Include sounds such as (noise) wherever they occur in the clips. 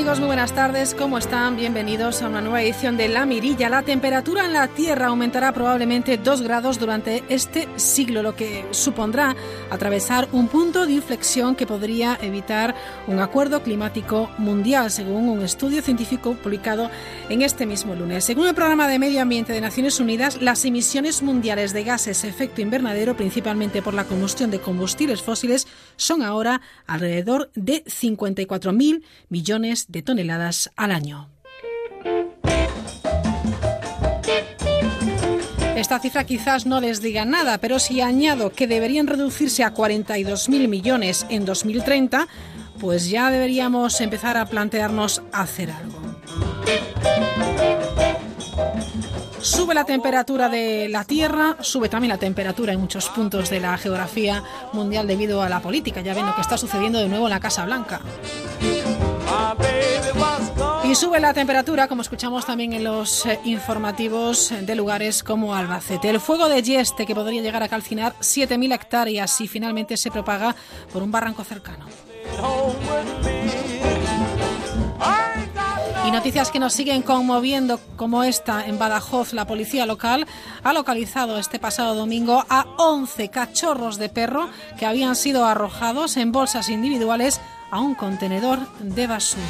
Muy buenas tardes. ¿Cómo están? Bienvenidos a una nueva edición de La Mirilla. La temperatura en la Tierra aumentará probablemente 2 grados durante este siglo, lo que supondrá atravesar un punto de inflexión que podría evitar un acuerdo climático mundial, según un estudio científico publicado en este mismo lunes. Según el Programa de Medio Ambiente de Naciones Unidas, las emisiones mundiales de gases efecto invernadero, principalmente por la combustión de combustibles fósiles, son ahora alrededor de 54.000 millones de toneladas al año. Esta cifra quizás no les diga nada, pero si añado que deberían reducirse a 42.000 millones en 2030, pues ya deberíamos empezar a plantearnos hacer algo. Sube la temperatura de la Tierra, sube también la temperatura en muchos puntos de la geografía mundial debido a la política. Ya ven lo que está sucediendo de nuevo en la Casa Blanca. Y sube la temperatura, como escuchamos también en los eh, informativos de lugares como Albacete. El fuego de Yeste, que podría llegar a calcinar 7.000 hectáreas si finalmente se propaga por un barranco cercano. Noticias que nos siguen conmoviendo, como esta en Badajoz, la policía local ha localizado este pasado domingo a 11 cachorros de perro que habían sido arrojados en bolsas individuales a un contenedor de basura.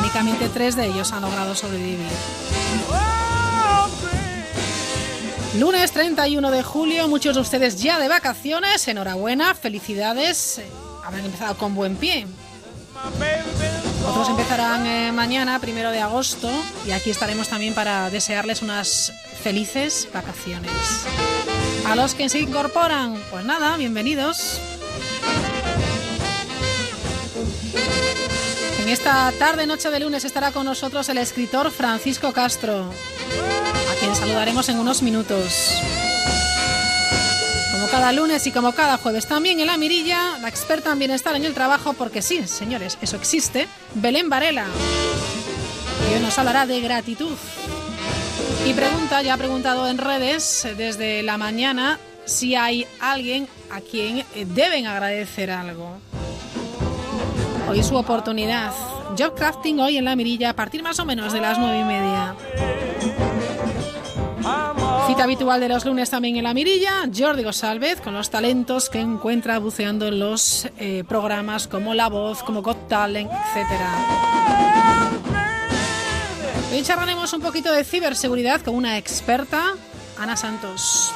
Únicamente tres de ellos han logrado sobrevivir. Lunes 31 de julio, muchos de ustedes ya de vacaciones, enhorabuena, felicidades, eh, habrán empezado con buen pie. Otros empezarán eh, mañana, primero de agosto, y aquí estaremos también para desearles unas felices vacaciones. A los que se incorporan, pues nada, bienvenidos. En esta tarde, noche de lunes, estará con nosotros el escritor Francisco Castro, a quien saludaremos en unos minutos. Como cada lunes y como cada jueves, también en la mirilla, la experta en bienestar en el trabajo, porque sí, señores, eso existe, Belén Varela. Y nos hablará de gratitud. Y pregunta, ya ha preguntado en redes desde la mañana, si hay alguien a quien deben agradecer algo. Hoy su oportunidad. Job crafting hoy en la mirilla a partir más o menos de las nueve y media. Cita habitual de los lunes también en la mirilla, Jordi Gosalvez con los talentos que encuentra buceando en los eh, programas como La Voz, como Got Talent, etc. Hoy charlaremos un poquito de ciberseguridad con una experta, Ana Santos.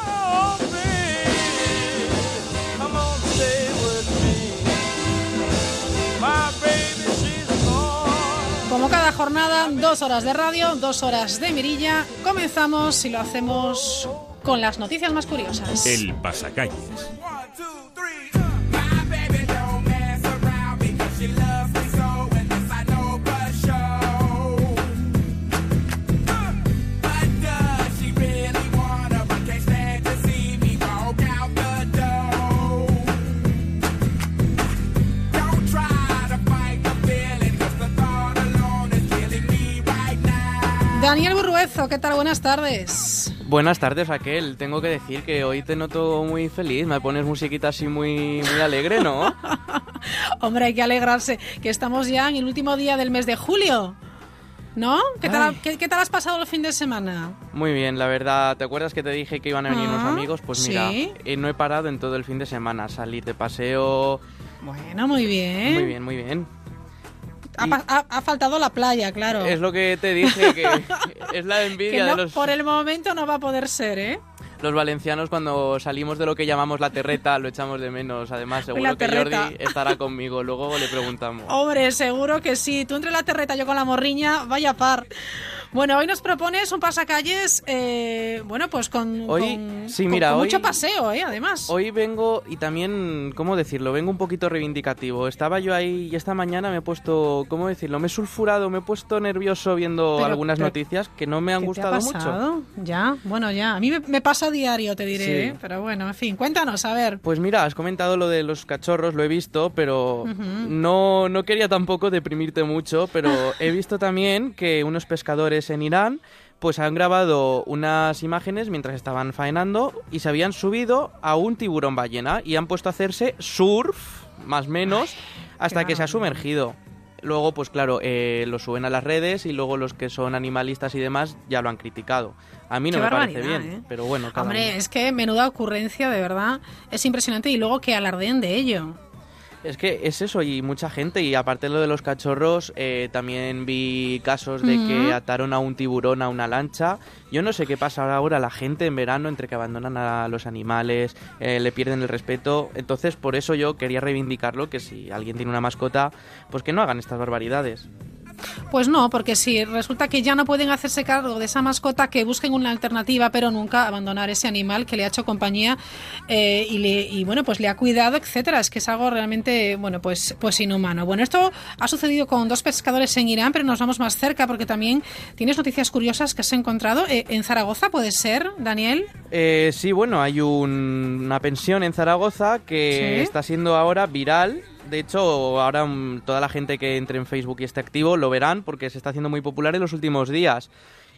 Como cada jornada, dos horas de radio, dos horas de mirilla. Comenzamos y lo hacemos con las noticias más curiosas. El pasacalles. Daniel Burruezo, ¿qué tal? Buenas tardes. Buenas tardes, Raquel. Tengo que decir que hoy te noto muy feliz. Me pones musiquita así muy, muy alegre, ¿no? (laughs) Hombre, hay que alegrarse, que estamos ya en el último día del mes de julio. ¿No? ¿Qué tal, ¿qué, tal, has pasado el fin de semana? Muy bien, la verdad. ¿Te acuerdas que te dije que iban a venir unos Ah, amigos? Pues mira, sí. eh, no he parado en todo el fin de semana. Salir de paseo. Bueno, muy bien. Muy bien, muy bien. Ha, ha- ha faltado la playa, claro. Es lo que te dije, que (laughs) es la que envidia no, de los, por el momento no va a poder ser, ¿eh? los valencianos cuando salimos de lo que llamamos la terreta, lo echamos de menos. Además, seguro que. Jordi estará conmigo. Luego le preguntamos. Hombre, seguro que sí. Tú entre la terreta, yo con la morriña, vaya par. Bueno, hoy nos propones un pasacalles, eh, bueno, pues con, Hoy- con- sí, mira, con hoy- mucho paseo, ¿eh? Además. Hoy vengo y también, ¿cómo decirlo? Vengo un poquito reivindicativo. Estaba yo ahí y esta mañana me he puesto, ¿cómo decirlo? Me he sulfurado, me he puesto nervioso viendo Pero- algunas pero- noticias que no me han ¿Qué te ha gustado mucho. Ya, bueno, ya. A mí me, me pasa a diario, te diré, Sí. ¿eh? Pero bueno, en fin, cuéntanos, a ver. Pues mira, has comentado lo de los cachorros, lo he visto, pero no, no quería tampoco deprimirte mucho, pero he visto también que unos pescadores en Irán pues han grabado unas imágenes mientras estaban faenando y se habían subido a un tiburón ballena y han puesto a hacerse surf, más o menos, hasta que se ha sumergido. Luego, pues claro, eh, lo suben a las redes y luego los que son animalistas y demás ya lo han criticado. A mí no Qué me parece bien, ¿eh? pero bueno, cada Hombre, uno. es que menuda ocurrencia, de verdad. Es impresionante y luego que alardeen de ello. Es que es eso, y mucha gente, y aparte de lo de los cachorros, eh, también vi casos de que ataron a un tiburón a una lancha. Yo no sé qué pasa ahora la gente en verano entre que abandonan a los animales, eh, le pierden el respeto. Entonces, por eso yo quería reivindicarlo, que si alguien tiene una mascota, pues que no hagan estas barbaridades. Pues no, porque si resulta que ya no pueden hacerse cargo de esa mascota, que busquen una alternativa, pero nunca abandonar ese animal que le ha hecho compañía eh, y, le, y bueno, pues le ha cuidado, etcétera. Es que es algo realmente, bueno, pues, pues inhumano. Bueno, esto ha sucedido con dos pescadores en Irán, pero nos vamos más cerca porque también tienes noticias curiosas que has encontrado eh, en Zaragoza, ¿puede ser, Daniel? Eh, sí, bueno, hay un- una pensión en Zaragoza que Sí. está siendo ahora viral. De hecho, ahora mm, toda la gente que entre en Facebook y esté activo lo verán porque se está haciendo muy popular en los últimos días.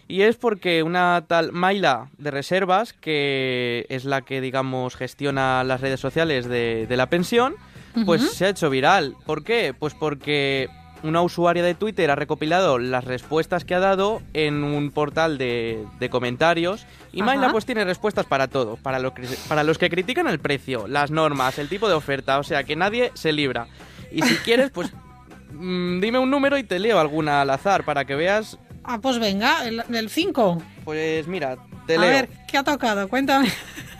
Y es porque una tal Maila de Reservas, que es la que, digamos, gestiona las redes sociales de, de la pensión, pues se ha hecho viral. ¿Por qué? Pues porque una usuaria de Twitter ha recopilado las respuestas que ha dado en un portal de, de comentarios y Ajá. Maila pues tiene respuestas para todo, para, lo que- para los que critican el precio, las normas, el tipo de oferta, o sea que nadie se libra. Y si quieres, pues (laughs) mm, dime un número y te leo alguna al azar para que veas, Ah, pues venga, el 5. pues mira, te A leo. ver, ¿qué ha tocado? Cuéntame.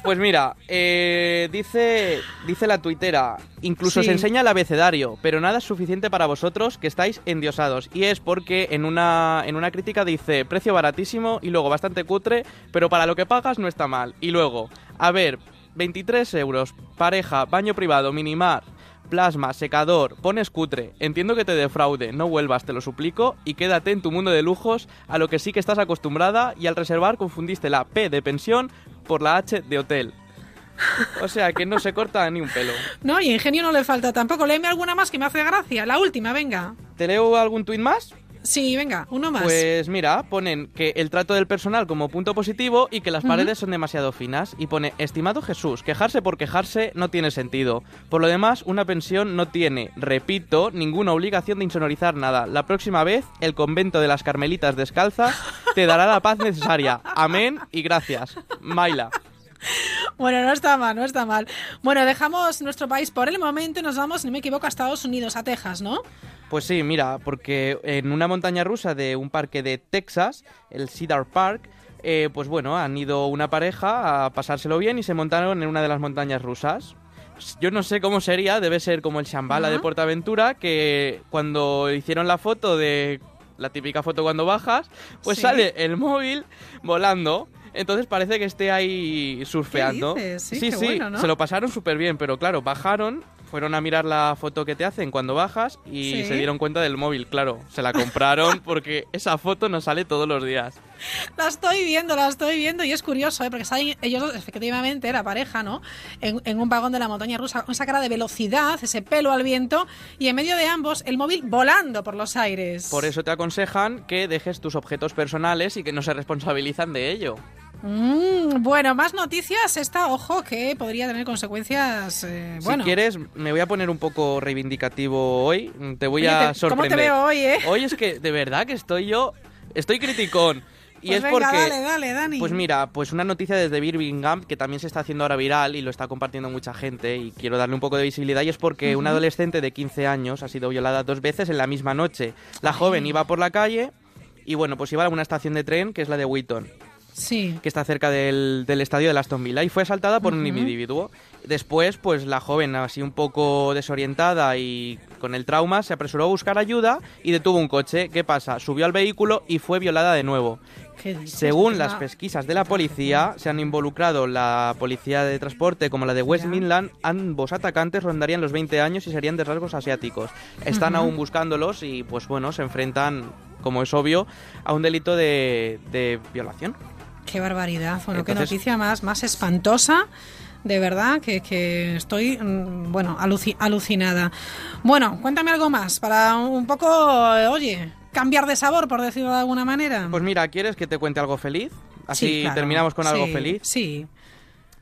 Pues mira, eh, dice, dice la tuitera, incluso Sí. se enseña el abecedario, pero nada es suficiente para vosotros que estáis endiosados. Y es porque en una, en una crítica dice, precio baratísimo y luego bastante cutre, pero para lo que pagas no está mal. Y luego, a ver, 23 euros, pareja, baño privado, minimar, plasma, secador, pones cutre. Entiendo que te defraude, no vuelvas, te lo suplico, y quédate en tu mundo de lujos a lo que sí que estás acostumbrada y al reservar confundiste la P de pensión por la H de hotel. O sea que no se corta ni un pelo. No, y ingenio no le falta tampoco. Léeme alguna más que me hace gracia. La última, venga. ¿Te leo algún tuit más? Sí, venga, uno más. Pues mira, ponen que el trato del personal como punto positivo y que las paredes son demasiado finas. Y pone, estimado Jesús, quejarse por quejarse no tiene sentido. Por lo demás, una pensión no tiene, repito, ninguna obligación de insonorizar nada. La próxima vez, el convento de las Carmelitas Descalzas te dará la paz necesaria. Amén y gracias. Maila. (laughs) Bueno, no está mal, no está mal. Bueno, dejamos nuestro país por el momento y nos vamos, si no me equivoco, a Estados Unidos, a Texas, ¿no? Pues sí, mira, porque en una montaña rusa de un parque de Texas, el Cedar Park, eh, pues bueno, han ido una pareja a pasárselo bien y se montaron en una de las montañas rusas. Yo no sé cómo sería, debe ser como el Shambhala Ajá. de Portaventura, que cuando hicieron la foto de la típica foto cuando bajas, pues Sí. sale el móvil volando. Entonces parece que esté ahí surfeando. dices? Sí, sí, qué sí, bueno, ¿no? se lo pasaron súper bien, pero claro, bajaron, fueron a mirar la foto que te hacen cuando bajas y Sí. se dieron cuenta del móvil, claro. Se la compraron (laughs) porque esa foto no sale todos los días. La estoy viendo, la estoy viendo y es curioso, ¿eh? porque salen ellos efectivamente, la pareja, ¿no? En, en un vagón de la montaña rusa, con esa cara de velocidad, ese pelo al viento y en medio de ambos el móvil volando por los aires. Por eso te aconsejan que dejes tus objetos personales y que no se responsabilizan de ello. Mm, bueno, más noticias. Esta, ojo, que podría tener consecuencias. eh, bueno, Si quieres, me voy a poner un poco reivindicativo hoy. Te voy Oye, a te- ¿cómo te sorprender. veo hoy, eh? (laughs) Hoy es que de verdad que estoy yo, estoy criticón. Y Pues es venga, porque dale, dale, Dani. Pues mira, pues una noticia desde Birmingham que también se está haciendo ahora viral y lo está compartiendo mucha gente y quiero darle un poco de visibilidad y es porque una adolescente de 15 años ha sido violada dos veces en la misma noche. La joven iba por la calle y bueno, pues iba a una estación de tren que es la de Wheaton. Sí. que está cerca del, del estadio de Aston Villa, y fue asaltada por un individuo. Después, pues la joven, así un poco desorientada y con el trauma, se apresuró a buscar ayuda y detuvo un coche. ¿Qué pasa? Subió al vehículo y fue violada de nuevo. Según las pesquisas de la policía, se han involucrado la policía de transporte como la de West. Midland. Ambos atacantes rondarían los 20 años y serían de rasgos asiáticos. Están aún buscándolos y, pues bueno, se enfrentan, como es obvio, a un delito de, de violación. Qué barbaridad. Bueno, qué noticia más, más espantosa. De verdad que, que estoy, mm, bueno, aluci- alucinada. Bueno, cuéntame algo más para un poco, eh, oye, cambiar de sabor, por decirlo de alguna manera. Pues mira, ¿quieres que te cuente algo feliz? Así Sí, claro. terminamos con algo Sí, feliz. Sí.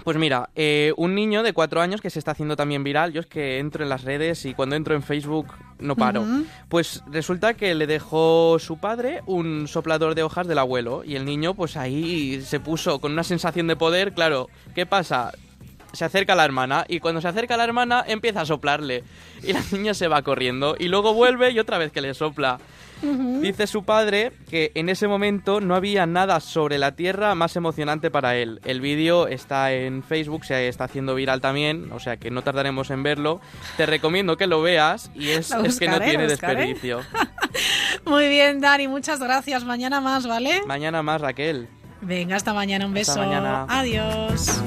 Pues mira, eh, un niño de cuatro años que se está haciendo también viral. Yo es que entro en las redes y cuando entro en Facebook no paro. Pues resulta que le dejó su padre un soplador de hojas del abuelo y el niño pues ahí se puso con una sensación de poder. Claro, ¿qué pasa? Se acerca a la hermana y cuando se acerca a la hermana empieza a soplarle y la (laughs) niña se va corriendo y luego vuelve y otra vez que le sopla. Dice su padre que en ese momento no había nada sobre la Tierra más emocionante para él. El vídeo está en Facebook, se está haciendo viral también, o sea que no tardaremos en verlo. Te recomiendo que lo veas y es, que no tiene desperdicio. (laughs) Muy bien, Dani, muchas gracias. Mañana más, ¿vale? Mañana más, Raquel. Venga, hasta mañana. Un beso. Hasta mañana. Adiós.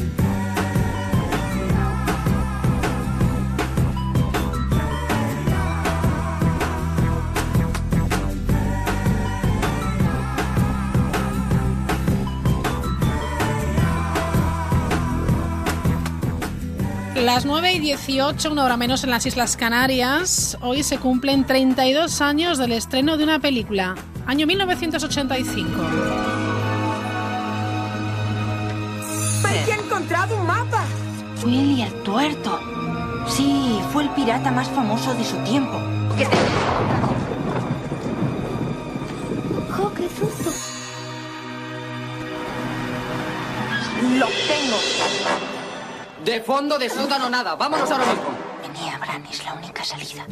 Las 9 y 18, una hora menos en las Islas Canarias. Hoy se cumplen 32 años del estreno de una película, año 1985. Parece ha encontrado un mapa. Willy el tuerto. Sí, fue el pirata más famoso de su tiempo. ¿Qué te... ¡Jo, qué susto! Lo tengo. De fondo de sótano nada. Vámonos ahora mismo. Venía, Bran, es la única salida.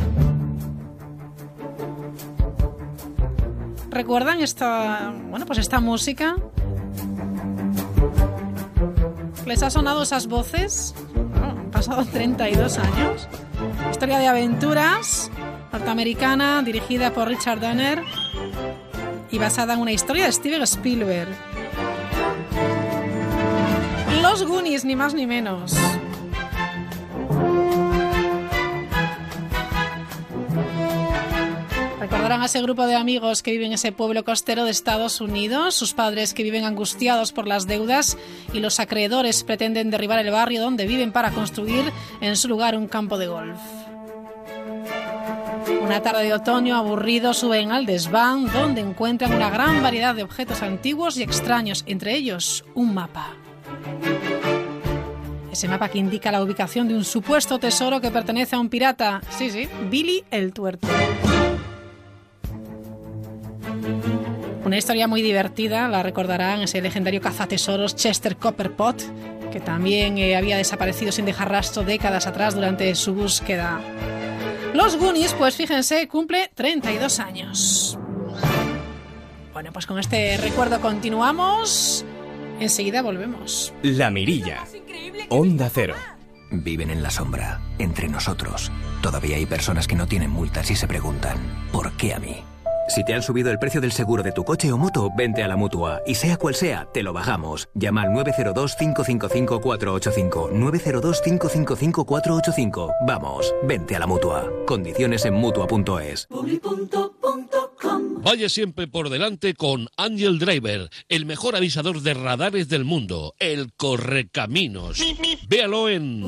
¿Recuerdan esta, bueno, pues esta música? ¿Les ha sonado esas voces? Bueno, han pasado 32 años. Historia de aventuras norteamericana dirigida por Richard Donner y basada en una historia de Steven Spielberg. Los Goonies, ni más ni menos. Recordarán a ese grupo de amigos que viven en ese pueblo costero de Estados Unidos, sus padres que viven angustiados por las deudas y los acreedores pretenden derribar el barrio donde viven para construir en su lugar un campo de golf. Una tarde de otoño aburrido suben al desván donde encuentran una gran variedad de objetos antiguos y extraños, entre ellos un mapa. Ese mapa que indica la ubicación de un supuesto tesoro que pertenece a un pirata. Sí, sí, Billy el Tuerto. Una historia muy divertida, la recordarán, ese legendario cazatesoros Chester Copperpot, que también eh, había desaparecido sin dejar rastro décadas atrás durante su búsqueda. Los Goonies, pues fíjense, cumple 32 años. Bueno, pues con este recuerdo continuamos. Enseguida volvemos. La Mirilla. Onda Cero. Viven en la sombra, entre nosotros. Todavía hay personas que no tienen multas y se preguntan, ¿por qué a mí? Si te han subido el precio del seguro de tu coche o moto, vente a la mutua. Y sea cual sea, te lo bajamos. Llama al 902-555-485. 902-555-485. Vamos, vente a la mutua. Condiciones en mutua.es. Vaya siempre por delante con Angel Driver, el mejor avisador de radares del mundo, el correcaminos. Véalo en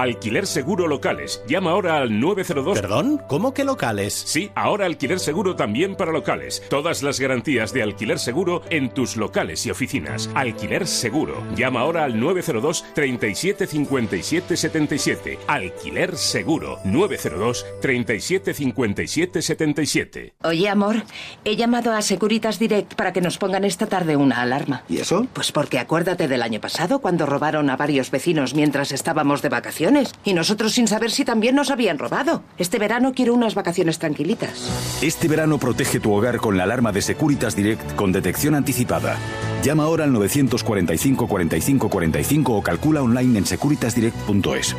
Alquiler Seguro Locales. Llama ahora al 902. ¿Perdón? ¿Cómo que locales? Sí, ahora alquiler seguro también para locales. Todas las garantías de alquiler seguro en tus locales y oficinas. Alquiler seguro. Llama ahora al 902 37 57 77. Alquiler seguro. 902 37 57 77. Oye, amor, he llamado a Securitas Direct para que nos pongan esta tarde una alarma. ¿Y eso? Pues porque acuérdate del año pasado cuando robaron a varios vecinos mientras estábamos de vacaciones. Vacaciones. Y nosotros sin saber si también nos habían robado. Este verano quiero unas vacaciones tranquilitas. Este verano protege tu hogar con la alarma de Securitas Direct con detección anticipada. Llama ahora al 945 45 45 o calcula online en securitasdirect.es.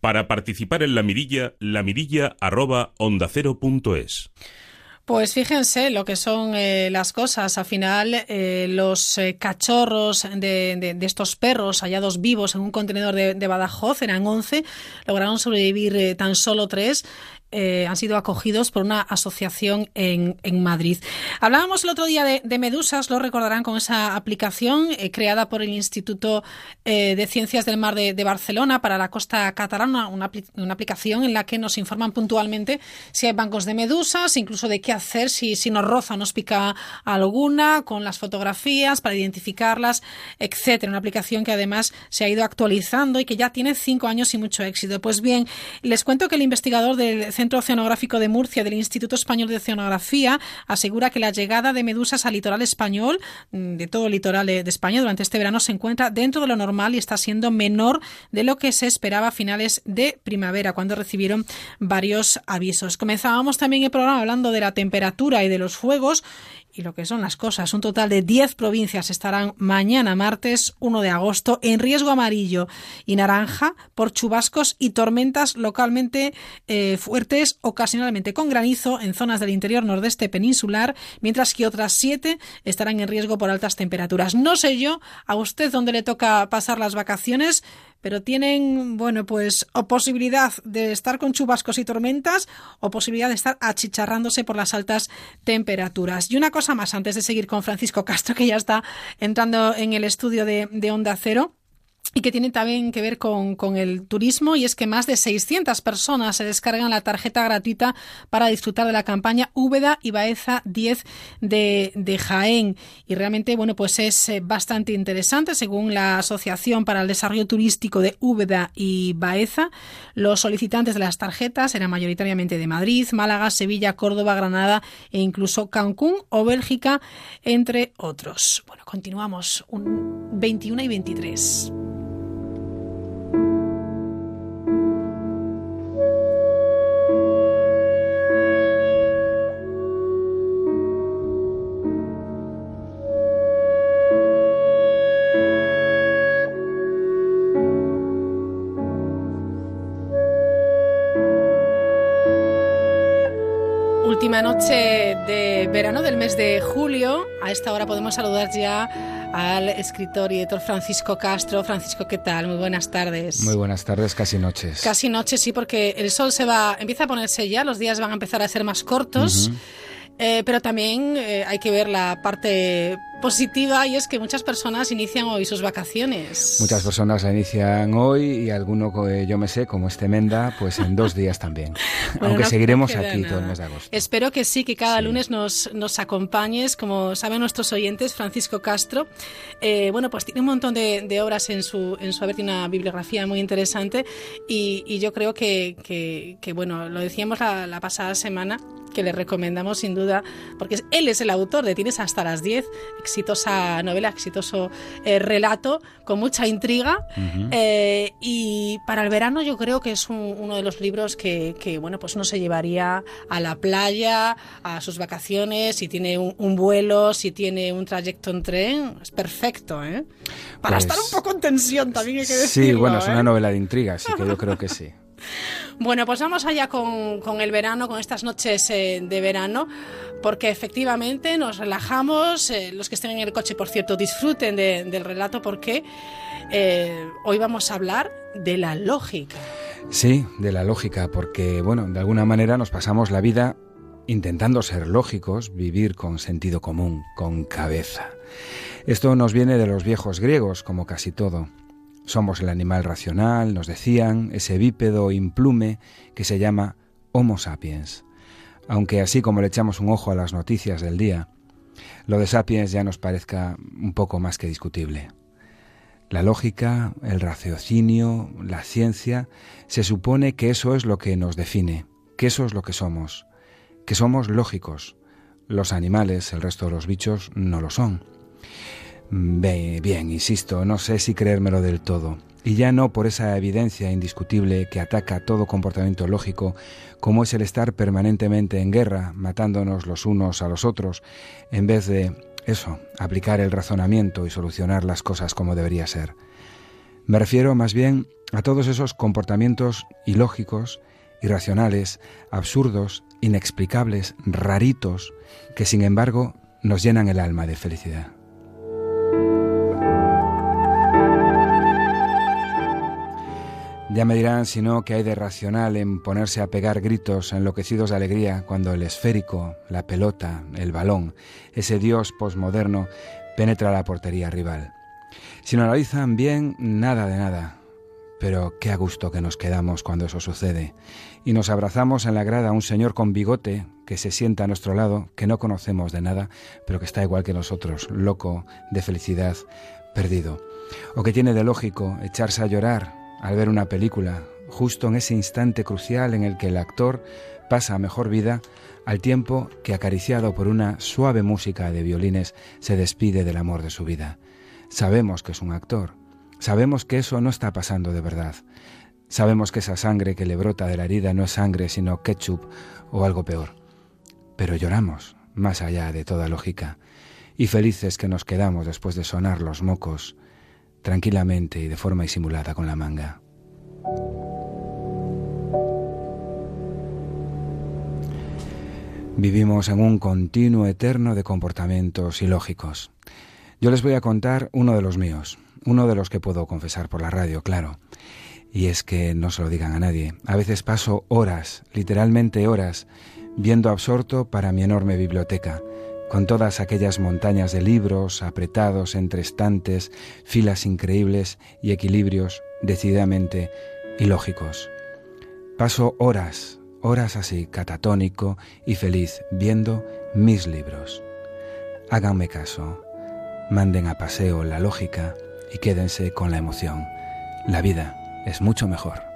Para participar en la mirilla, la Pues fíjense lo que son eh, las cosas. Al final, eh, los eh, cachorros de, de- de estos perros hallados vivos en un contenedor de, de Badajoz, eran 11, lograron sobrevivir eh, tan solo tres. Eh, han sido acogidos por una asociación en, en Madrid. Hablábamos el otro día de, medusas, lo recordarán con esa aplicación eh, creada por el Instituto eh, de Ciencias del Mar de, de Barcelona para la costa catalana, una, una aplicación en la que nos informan puntualmente si hay bancos de medusas, incluso de qué hacer si, si nos roza nos pica alguna, con las fotografías para identificarlas, etcétera. Una aplicación que además se ha ido actualizando y que ya tiene cinco años y mucho éxito. Pues bien, les cuento que el investigador del Centro Oceanográfico de Murcia del Instituto Español de Oceanografía asegura que la llegada de medusas al litoral español, mm, de todo el litoral de, de España durante este verano, se encuentra dentro de lo normal y está siendo menor de lo que se esperaba a finales de primavera, cuando recibieron varios avisos. Comenzábamos también el programa hablando de la temperatura y de los fuegos y lo que son las cosas. Un total de 10 provincias estarán mañana martes 1 de agosto en riesgo amarillo y naranja por chubascos y tormentas localmente eh, fuertes, ocasionalmente con granizo en zonas del interior nordeste peninsular, mientras que otras 7 estarán en riesgo por altas temperaturas. No sé yo a usted dónde le toca pasar las vacaciones, pero tienen, bueno, pues o posibilidad de estar con chubascos y tormentas o posibilidad de estar achicharrándose por las altas temperaturas. Y una cosa más antes de seguir con Francisco Castro, que ya está entrando en el estudio de, de Onda Cero y que tiene también que ver con, con, el turismo y es que más de 600 personas se descargan la tarjeta gratuita para disfrutar de la campaña Úbeda y Baeza 10 de, de Jaén y realmente bueno pues es eh, bastante interesante según la Asociación para el Desarrollo Turístico de Úbeda y Baeza los solicitantes de las tarjetas eran mayoritariamente de Madrid, Málaga, Sevilla, Córdoba, Granada e incluso Cancún o Bélgica entre otros. Bueno, continuamos un 21 y 23. Última noche de verano del mes de julio. A esta hora podemos saludar ya al escritor y editor Francisco Castro. Francisco, ¿qué tal? Muy buenas tardes. Muy buenas tardes, casi noches. Casi noches, sí, porque el sol se va, empieza a ponerse ya, los días van a empezar a ser más cortos. Uh -huh. eh, pero también eh, hay que ver la parte positiva y es que muchas personas inician hoy sus vacaciones. Muchas personas la inician hoy y alguno, yo me sé, como este Menda, pues en dos días también. (laughs) bueno, Aunque no seguiremos aquí nada. todo el mes de agosto. Espero que sí, que cada sí. lunes nos, nos acompañes. Como saben nuestros oyentes, Francisco Castro, eh, bueno, pues tiene un montón de, de, obras en su, en su haber, tiene una bibliografía muy interesante y, y yo creo que, que, que, bueno, lo decíamos la, la pasada semana, que le recomendamos sin duda, porque él es el autor de Tienes hasta las 10, exitosa novela, exitoso eh, relato, con mucha intriga. Uh -huh. eh, y para el verano yo creo que es un, uno de los libros que, que, bueno, pues uno se llevaría a la playa, a sus vacaciones, si tiene un, un vuelo, si tiene un trayecto en tren, es perfecto, ¿eh? Para pues, estar un poco en tensión también hay que decirlo. Sí, bueno, es ¿eh? una novela de intriga, así que yo creo que (laughs) sí. Bueno, pues vamos allá con, el verano, con estas noches eh, de verano, porque efectivamente nos relajamos. Eh, los que estén en el coche, por cierto, disfruten de, del relato, porque eh, hoy vamos a hablar de la lógica. Sí, de la lógica, porque, bueno, de alguna manera nos pasamos la vida intentando ser lógicos, vivir con sentido común, con cabeza. Esto nos viene de los viejos griegos, como casi todo. Somos el animal racional, nos decían, ese bípedo implume que se llama Homo sapiens. Aunque así como le echamos un ojo a las noticias del día, lo de sapiens ya nos parezca un poco más que discutible. La lógica, el raciocinio, la ciencia, se supone que eso es lo que nos define, que eso es lo que somos, que somos lógicos. Los animales, el resto de los bichos, no lo son. Bien, bien, insisto, no sé si creérmelo del todo. y ya no por esa evidencia indiscutible que ataca todo comportamiento lógico, como es el estar permanentemente en guerra, matándonos los unos a los otros, en vez de eso, aplicar el razonamiento y solucionar las cosas como debería ser. Me refiero más bien a todos esos comportamientos ilógicos, irracionales, absurdos, inexplicables, raritos, que sin embargo nos llenan el alma de felicidad. Ya me dirán si no que hay de racional en ponerse a pegar gritos enloquecidos de alegría cuando el esférico, la pelota, el balón, ese dios posmoderno, penetra la portería rival. Si no analizan bien, nada de nada. Pero qué a gusto que nos quedamos cuando eso sucede. Y nos abrazamos en la grada a un señor con bigote que se sienta a nuestro lado, que no conocemos de nada, pero que está igual que nosotros, loco, de felicidad, perdido. O que tiene de lógico echarse a llorar al ver una película, justo en ese instante crucial en el que el actor pasa a mejor vida, al tiempo que acariciado por una suave música de violines se despide del amor de su vida. Sabemos que es un actor, sabemos que eso no está pasando de verdad, sabemos que esa sangre que le brota de la herida no es sangre sino ketchup o algo peor. Pero lloramos, más allá de toda lógica, y felices que nos quedamos después de sonar los mocos, tranquilamente y de forma disimulada con la manga. Vivimos en un continuo eterno de comportamientos ilógicos. Yo les voy a contar uno de los míos, uno de los que puedo confesar por la radio, claro. Y es que no se lo digan a nadie. A veces paso horas, literalmente horas, viendo absorto para mi enorme biblioteca, con todas aquellas montañas de libros apretados entre estantes, filas increíbles y equilibrios decididamente ilógicos. Paso horas, horas así, catatónico y feliz, viendo mis libros. Háganme caso, manden a paseo la lógica y quédense con la emoción. La vida es mucho mejor.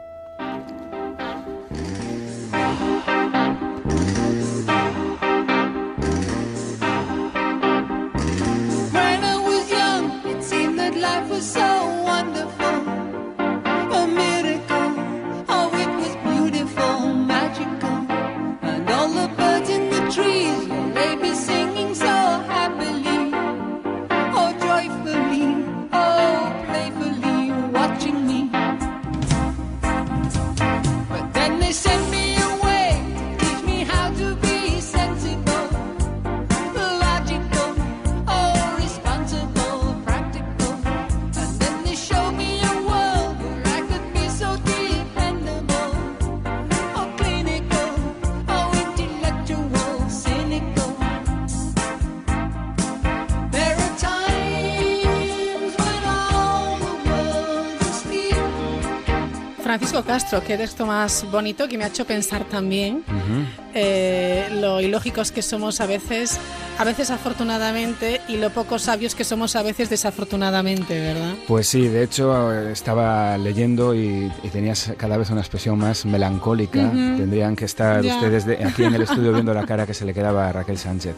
Castro, qué texto más bonito que me ha hecho pensar también eh, lo ilógicos que somos a veces, a veces afortunadamente, y lo poco sabios que somos a veces desafortunadamente, ¿verdad? Pues sí, de hecho estaba leyendo y, tenías cada vez una expresión más melancólica. Tendrían que estar ustedes aquí en el estudio (laughs) viendo la cara que se le quedaba a Raquel Sánchez.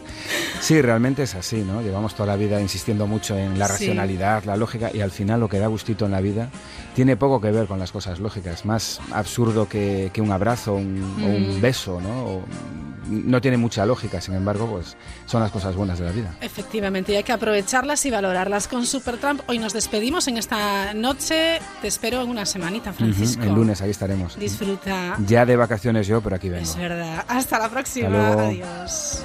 Sí, realmente es así, ¿no? Llevamos toda la vida insistiendo mucho en la racionalidad, la lógica, y al final lo que da gustito en la vida tiene poco que ver con las cosas lógicas, más absurdo que, un abrazo un, o un mm. beso, ¿no? No tiene mucha lógica, sin embargo, pues son las cosas buenas de la vida. Efectivamente, y hay que aprovecharlas y valorarlas con Supertramp. Hoy nos despedimos en esta noche. Te espero en una semanita, Francisco. El lunes aquí estaremos. Disfruta. Ya de vacaciones yo, pero aquí vengo. Es verdad. Hasta la próxima. Adiós.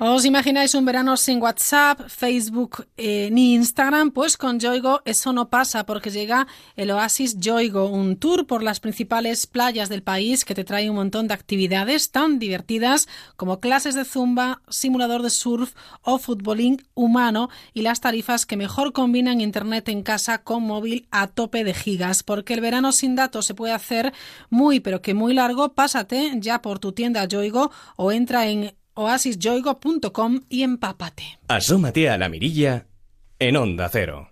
¿Os imagináis un verano sin WhatsApp, Facebook eh, ni Instagram? Pues con Yoigo eso no pasa porque llega el Oasis Yoigo, un tour por las principales playas del país que te trae un montón de actividades tan divertidas como clases de zumba, simulador de surf o futbolín humano y las tarifas que mejor combinan internet en casa con móvil a tope de gigas. Porque el verano sin datos se puede hacer muy pero que muy largo, pásate ya por tu tienda Yoigo o entra en oasisyoigo.com y empápate. Asómate a la mirilla en Onda Cero.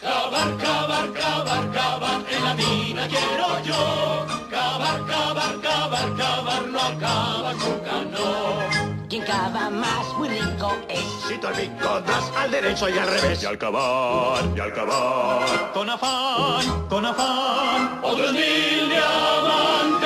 Cavar, cavar, cavar, cavar, en la mina quiero yo. Cavar, cavar, cavar, cavar, no acaba nunca, no. Quien cava más muy rico es. Si rico das al derecho y al revés. Y al cavar, y al cavar. Con afán, con afán, otros mil diamantes.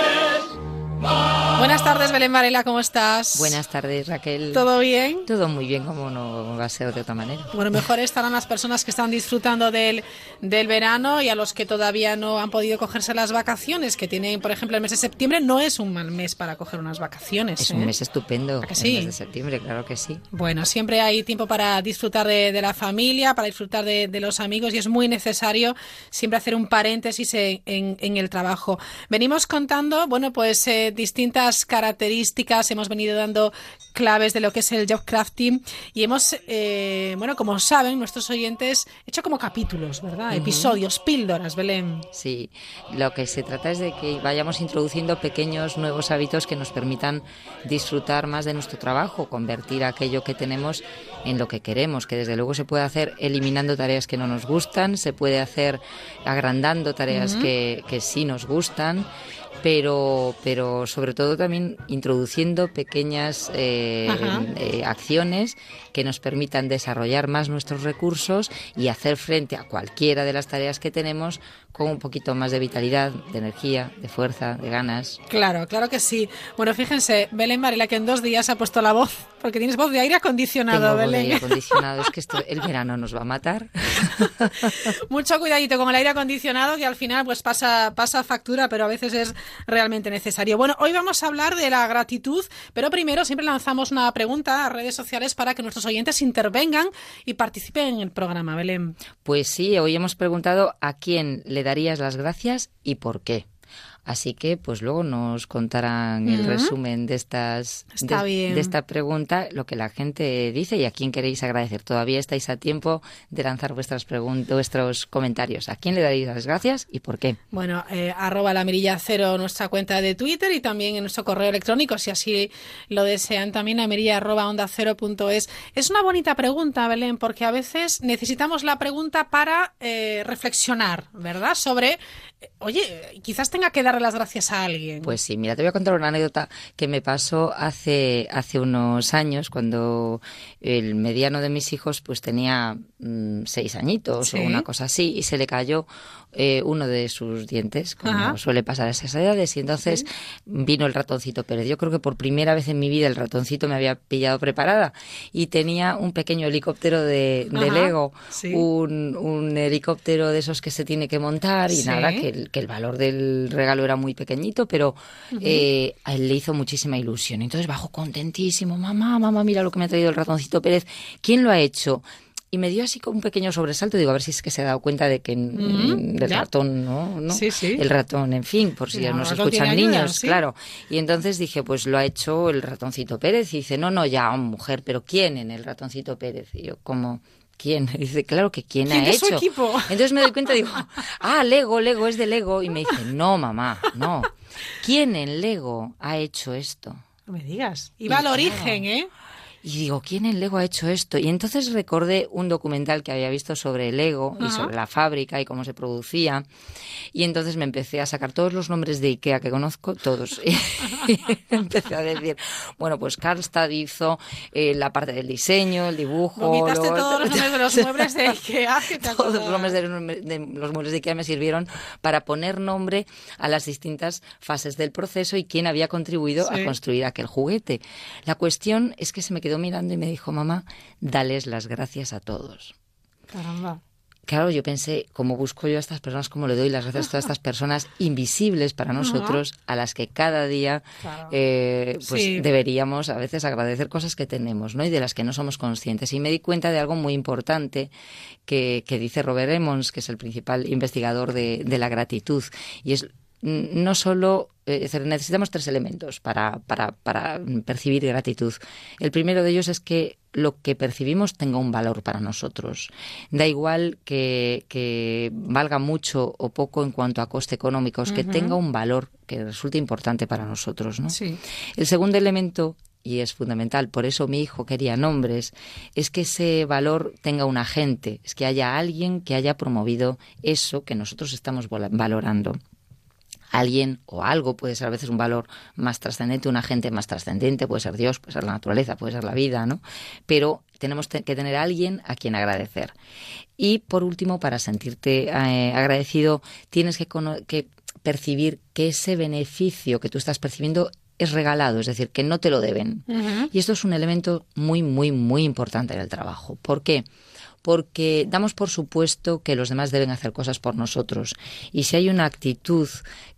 Buenas tardes, Belén Varela, ¿cómo estás? Buenas tardes, Raquel. ¿Todo bien? Todo muy bien, como no va a ser de otra manera. Bueno, mejor estarán las personas que están disfrutando del, del verano y a los que todavía no han podido cogerse las vacaciones, que tienen, por ejemplo, el mes de septiembre no es un mal mes para coger unas vacaciones. Es ¿eh? un mes estupendo, que el sí? mes de septiembre, claro que sí. Bueno, siempre hay tiempo para disfrutar de, de la familia, para disfrutar de, de los amigos y es muy necesario siempre hacer un paréntesis en, en- en el trabajo. Venimos contando, bueno, pues eh, distintas características, hemos venido dando claves de lo que es el job crafting y hemos, eh, bueno, como saben nuestros oyentes, hecho como capítulos, ¿verdad? Episodios, píldoras, Belén. Sí, lo que se trata es de que vayamos introduciendo pequeños nuevos hábitos que nos permitan disfrutar más de nuestro trabajo, convertir aquello que tenemos en lo que queremos, que desde luego se puede hacer eliminando tareas que no nos gustan, se puede hacer agrandando tareas que, que sí nos gustan. Pero, pero sobre todo también introduciendo pequeñas eh, eh, acciones que nos permitan desarrollar más nuestros recursos y hacer frente a cualquiera de las tareas que tenemos con un poquito más de vitalidad, de energía, de fuerza, de ganas. Claro, claro que sí. Bueno, fíjense, Belén Varela, que en dos días ha puesto la voz, porque tienes voz de aire acondicionado, Tengo voz de Belén. aire acondicionado, es que esto, el verano nos va a matar. (laughs) Mucho cuidadito con el aire acondicionado que al final pues pasa, pasa factura, pero a veces es realmente necesario. Bueno, hoy vamos a hablar de la gratitud, pero primero siempre lanzamos una pregunta a redes sociales para que nuestros oyentes intervengan y participen en el programa, Belén. Pues sí, hoy hemos preguntado a quién le darías las gracias y por qué. Así que, pues luego nos contarán el resumen de estas de, esta pregunta, lo que la gente dice y a quién queréis agradecer. Todavía estáis a tiempo de lanzar vuestras preguntas, vuestros comentarios. ¿A quién le daréis las gracias y por qué? Bueno, eh, arroba la mirilla cero nuestra cuenta de Twitter y también en nuestro correo electrónico, si así lo desean, también a mirilla arroba onda cero punto es. Es una bonita pregunta, Belén, porque a veces necesitamos la pregunta para eh, reflexionar, ¿verdad? Sobre, eh, oye, quizás tenga que darle las gracias a alguien. Pues sí, mira, te voy a contar una anécdota que me pasó hace, hace unos años cuando el mediano de mis hijos pues tenía mm, seis añitos Sí. o una cosa así y se le cayó eh, uno de sus dientes, como Ajá. suele pasar a esas edades, y entonces vino el ratoncito Pérez. Yo creo que por primera vez en mi vida el ratoncito me había pillado preparada y tenía un pequeño helicóptero de, de Lego, sí. un, un helicóptero de esos que se tiene que montar y Sí. nada, que el, que el valor del regalo era muy pequeñito, pero eh, a él le hizo muchísima ilusión. Entonces bajó contentísimo, mamá, mamá, mira lo que me ha traído el ratoncito Pérez. ¿Quién lo ha hecho? Y me dio así como un pequeño sobresalto. Digo, a ver si es que se ha dado cuenta de que mm, del ya. ratón, ¿no? ¿no? Sí, sí. El ratón, en fin, por si Ya, nos escuchan ayuda, niños, sí. claro. Y entonces dije, pues lo ha hecho el ratoncito Pérez. Y dice, no, no, ya, mujer, pero ¿quién en el ratoncito Pérez? Y yo, como... ¿Quién? Y (laughs) dice, claro que quién, ¿Quién ha de su hecho. equipo? (laughs) Entonces me doy cuenta y digo, ah, Lego, Lego, es de Lego. Y me dice, no, mamá, no. (laughs) ¿Quién en Lego ha hecho esto? No me digas. Y va al claro. origen, ¿eh? Y digo, ¿quién en Lego ha hecho esto? Y entonces recordé un documental que había visto sobre el Lego y Ajá. sobre la fábrica y cómo se producía. Y entonces me empecé a sacar todos los nombres de Ikea que conozco, todos. (laughs) Y empecé a decir, bueno, pues Karlstad hizo eh, la parte del diseño, el dibujo. Luego- todos los nombres de los (laughs) muebles de Ikea. que te todos los nombres de, los- de los muebles de Ikea me sirvieron para poner nombre a las distintas fases del proceso y quién había contribuido Sí. a construir aquel juguete. La cuestión es que se me quedó mirando y me dijo, mamá, dales las gracias a todos. Caramba. Claro, yo pensé, ¿cómo busco yo a estas personas? ¿Cómo le doy las gracias a todas estas personas (laughs) invisibles para nosotros, a las que cada día Claro. eh, pues Sí. deberíamos a veces agradecer cosas que tenemos, ¿no? Y de las que no somos conscientes. Y me di cuenta de algo muy importante que, que dice Robert Emmons, que es el principal investigador de, de la gratitud, y es no solo eh, necesitamos tres elementos para, para, para percibir gratitud. El primero de ellos es que lo que percibimos tenga un valor para nosotros. Da igual que, que valga mucho o poco en cuanto a coste económico, es que tenga un valor que resulte importante para nosotros. ¿no? Sí. El segundo elemento, y es fundamental, por eso mi hijo quería nombres, es que ese valor tenga un agente, es que haya alguien que haya promovido eso que nosotros estamos valorando. Alguien o algo puede ser a veces un valor más trascendente, un agente más trascendente, puede ser Dios, puede ser la naturaleza, puede ser la vida, ¿no? Pero tenemos te- que tener a alguien a quien agradecer. Y por último, para sentirte eh, agradecido, tienes que, percibir que ese beneficio que tú estás percibiendo es regalado, es decir, que no te lo deben. Y esto es un elemento muy, muy, muy importante en el trabajo. ¿Por qué? Porque damos por supuesto que los demás deben hacer cosas por nosotros. Y si hay una actitud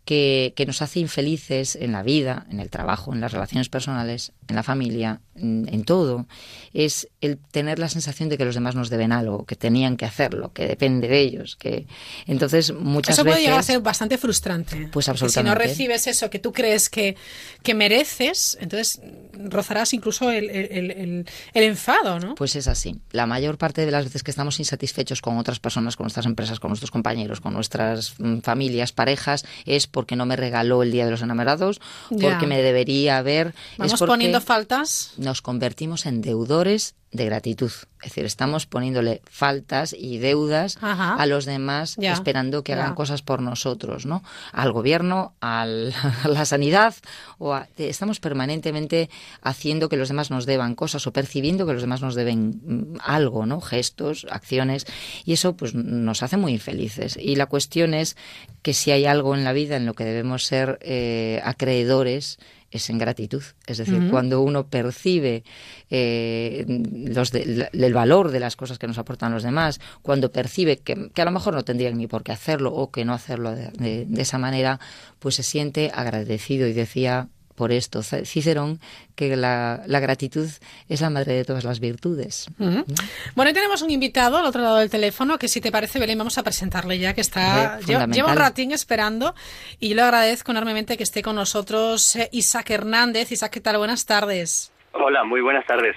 que, que nos hace infelices en la vida, en el trabajo, en las relaciones personales, en la familia, en, en todo, es el tener la sensación de que los demás nos deben algo, que tenían que hacerlo, que depende de ellos. que Entonces, muchas Eso puede veces... llegar a ser bastante frustrante. Pues Porque Si absolutamente. no recibes eso que tú crees que, que mereces, entonces rozarás incluso el, el- el- el- el enfado, ¿no? Pues es así. La mayor parte de las veces que estamos insatisfechos con otras personas, con nuestras empresas, con nuestros compañeros, con nuestras mm, familias, parejas, es porque no me regaló el Día de los Enamorados, porque me debería haber. Vamos es poniendo faltas. nos convertimos en deudores de gratitud. Es decir, estamos poniéndole faltas y deudas Ajá. a los demás Ya, esperando que hagan ya. cosas por nosotros, ¿no? Al gobierno, al- (laughs) a la sanidad, o a- estamos permanentemente haciendo que los demás nos deban cosas o percibiendo que los demás nos deben mm, algo, ¿no? Gestos, acciones, y eso pues nos hace muy infelices. Y la cuestión es que si hay algo en la vida en lo que debemos ser eh, acreedores, es en gratitud. Es decir, cuando uno percibe eh, los de- el valor de las cosas que nos aportan los demás, cuando percibe que, que a lo mejor no tendrían ni por qué hacerlo o que no hacerlo de, de- de esa manera, pues se siente agradecido. Y decía por esto Cicerón que la, la gratitud es la madre de todas las virtudes. Bueno, tenemos un invitado al otro lado del teléfono que si te parece, Belén, vamos a presentarle ya que está Hombre, lleva, un ratín esperando y yo le agradezco enormemente que esté con nosotros eh, Isaac Hernández. Isaac, ¿qué tal? Buenas tardes. Hola, muy buenas tardes.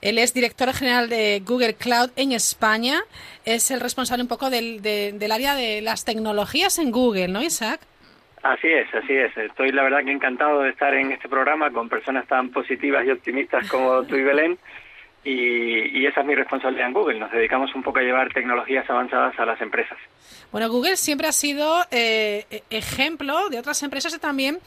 Él es director general de Google Cloud en España. Es el responsable un poco del, de- del área de las tecnologías en Google, ¿no, Isaac? Así es, así es. Estoy la verdad que encantado de estar en este programa con personas tan positivas y optimistas como tú y Belén. Y, y esa es mi responsabilidad en Google. Nos dedicamos un poco a llevar tecnologías avanzadas a las empresas. Bueno, Google siempre ha sido eh, e- ejemplo de otras empresas y también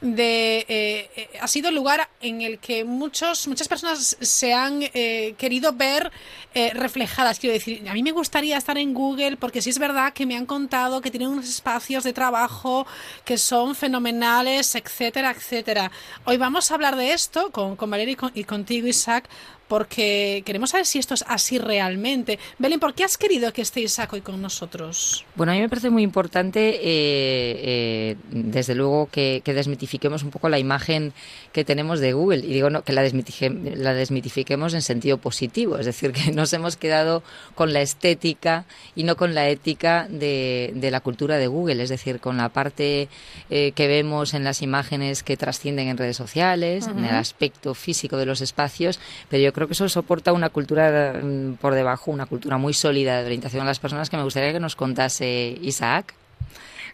de eh, eh, ha sido el lugar en el que muchos muchas personas se han eh, querido ver eh, reflejadas. Quiero decir, a mí me gustaría estar en Google porque sí es verdad que me han contado que tienen unos espacios de trabajo que son fenomenales, etcétera, etcétera. Hoy vamos a hablar de esto con, con Valeria y, con- y contigo, Isaac, porque queremos saber si esto es así realmente. Belén, ¿por qué has querido que esté Isaac hoy con nosotros? Bueno, a mí me parece muy importante, eh, eh, desde luego, que, que desmitifiquemos un poco la imagen que tenemos de Google. Y digo no, que la, la desmitifiquemos en sentido positivo, es decir, que nos hemos quedado con la estética y no con la ética de, de la cultura de Google, es decir, con la parte eh, que vemos en las imágenes que trascienden en redes sociales, en el aspecto físico de los espacios, pero yo creo que eso soporta una cultura mm, por debajo, una cultura muy sólida de orientación a las personas que me gustaría que nos contase Isaac.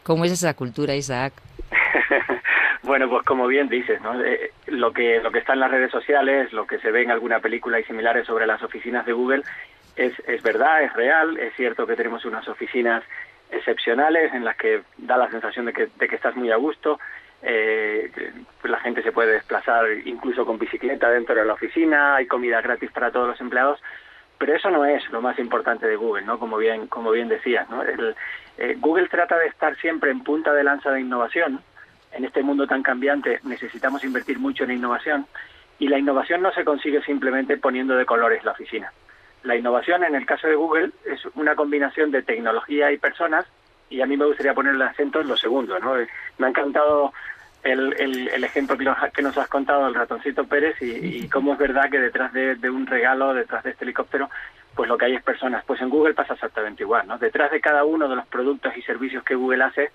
¿Cómo es esa cultura, Isaac? (laughs) Bueno, pues como bien dices, ¿no? Eh, lo que lo que está en las redes sociales, lo que se ve en alguna película y similares sobre las oficinas de Google es es verdad, es real, es cierto que tenemos unas oficinas excepcionales en las que da la sensación de que, de que estás muy a gusto, eh, la gente se puede desplazar incluso con bicicleta dentro de la oficina, hay comida gratis para todos los empleados, pero eso no es lo más importante de Google, ¿no? Como bien como bien decías, ¿no? El, eh, Google trata de estar siempre en punta de lanza de innovación. En este mundo tan cambiante necesitamos invertir mucho en innovación y la innovación no se consigue simplemente poniendo de colores la oficina. La innovación en el caso de Google es una combinación de tecnología y personas y a mí me gustaría poner el acento en lo segundo. ¿no? Me ha encantado el, el, el ejemplo que nos, que nos has contado del ratoncito Pérez y, y cómo es verdad que detrás de, de un regalo, detrás de este helicóptero, pues lo que hay es personas. Pues en Google pasa exactamente igual. ¿no? Detrás de cada uno de los productos y servicios que Google hace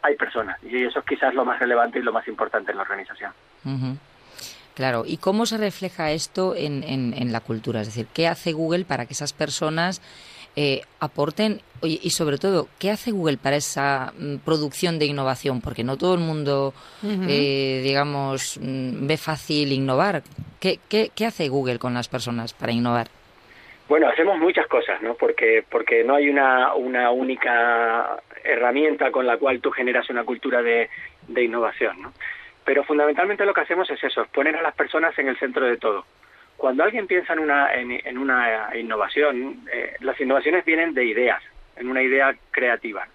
hay personas y eso es quizás lo más relevante y lo más importante en la organización. Claro, ¿y cómo se refleja esto en, en- en la cultura? Es decir, ¿qué hace Google para que esas personas eh, aporten? Y sobre todo, ¿qué hace Google para esa mm, producción de innovación? Porque no todo el mundo, eh, digamos, mm, ve fácil innovar. ¿Qué, qué, qué hace Google con las personas para innovar? Bueno, hacemos muchas cosas, ¿no? Porque porque no hay una una única herramienta con la cual tú generas una cultura de, de innovación, ¿no? Pero fundamentalmente lo que hacemos es eso, es poner a las personas en el centro de todo. Cuando alguien piensa en una en, una innovación, eh, las innovaciones vienen de ideas, en una idea creativa.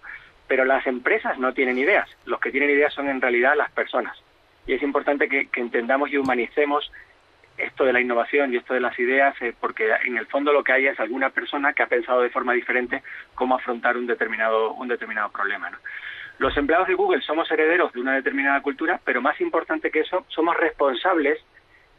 Pero las empresas no tienen ideas. Los que tienen ideas son en realidad las personas. Y es importante que, entendamos y humanicemos esto de la innovación y esto de las ideas, eh, porque en el fondo lo que hay es alguna persona que ha pensado de forma diferente cómo afrontar un determinado, un determinado problema. Los empleados de Google somos herederos de una determinada cultura, pero más importante que eso, somos responsables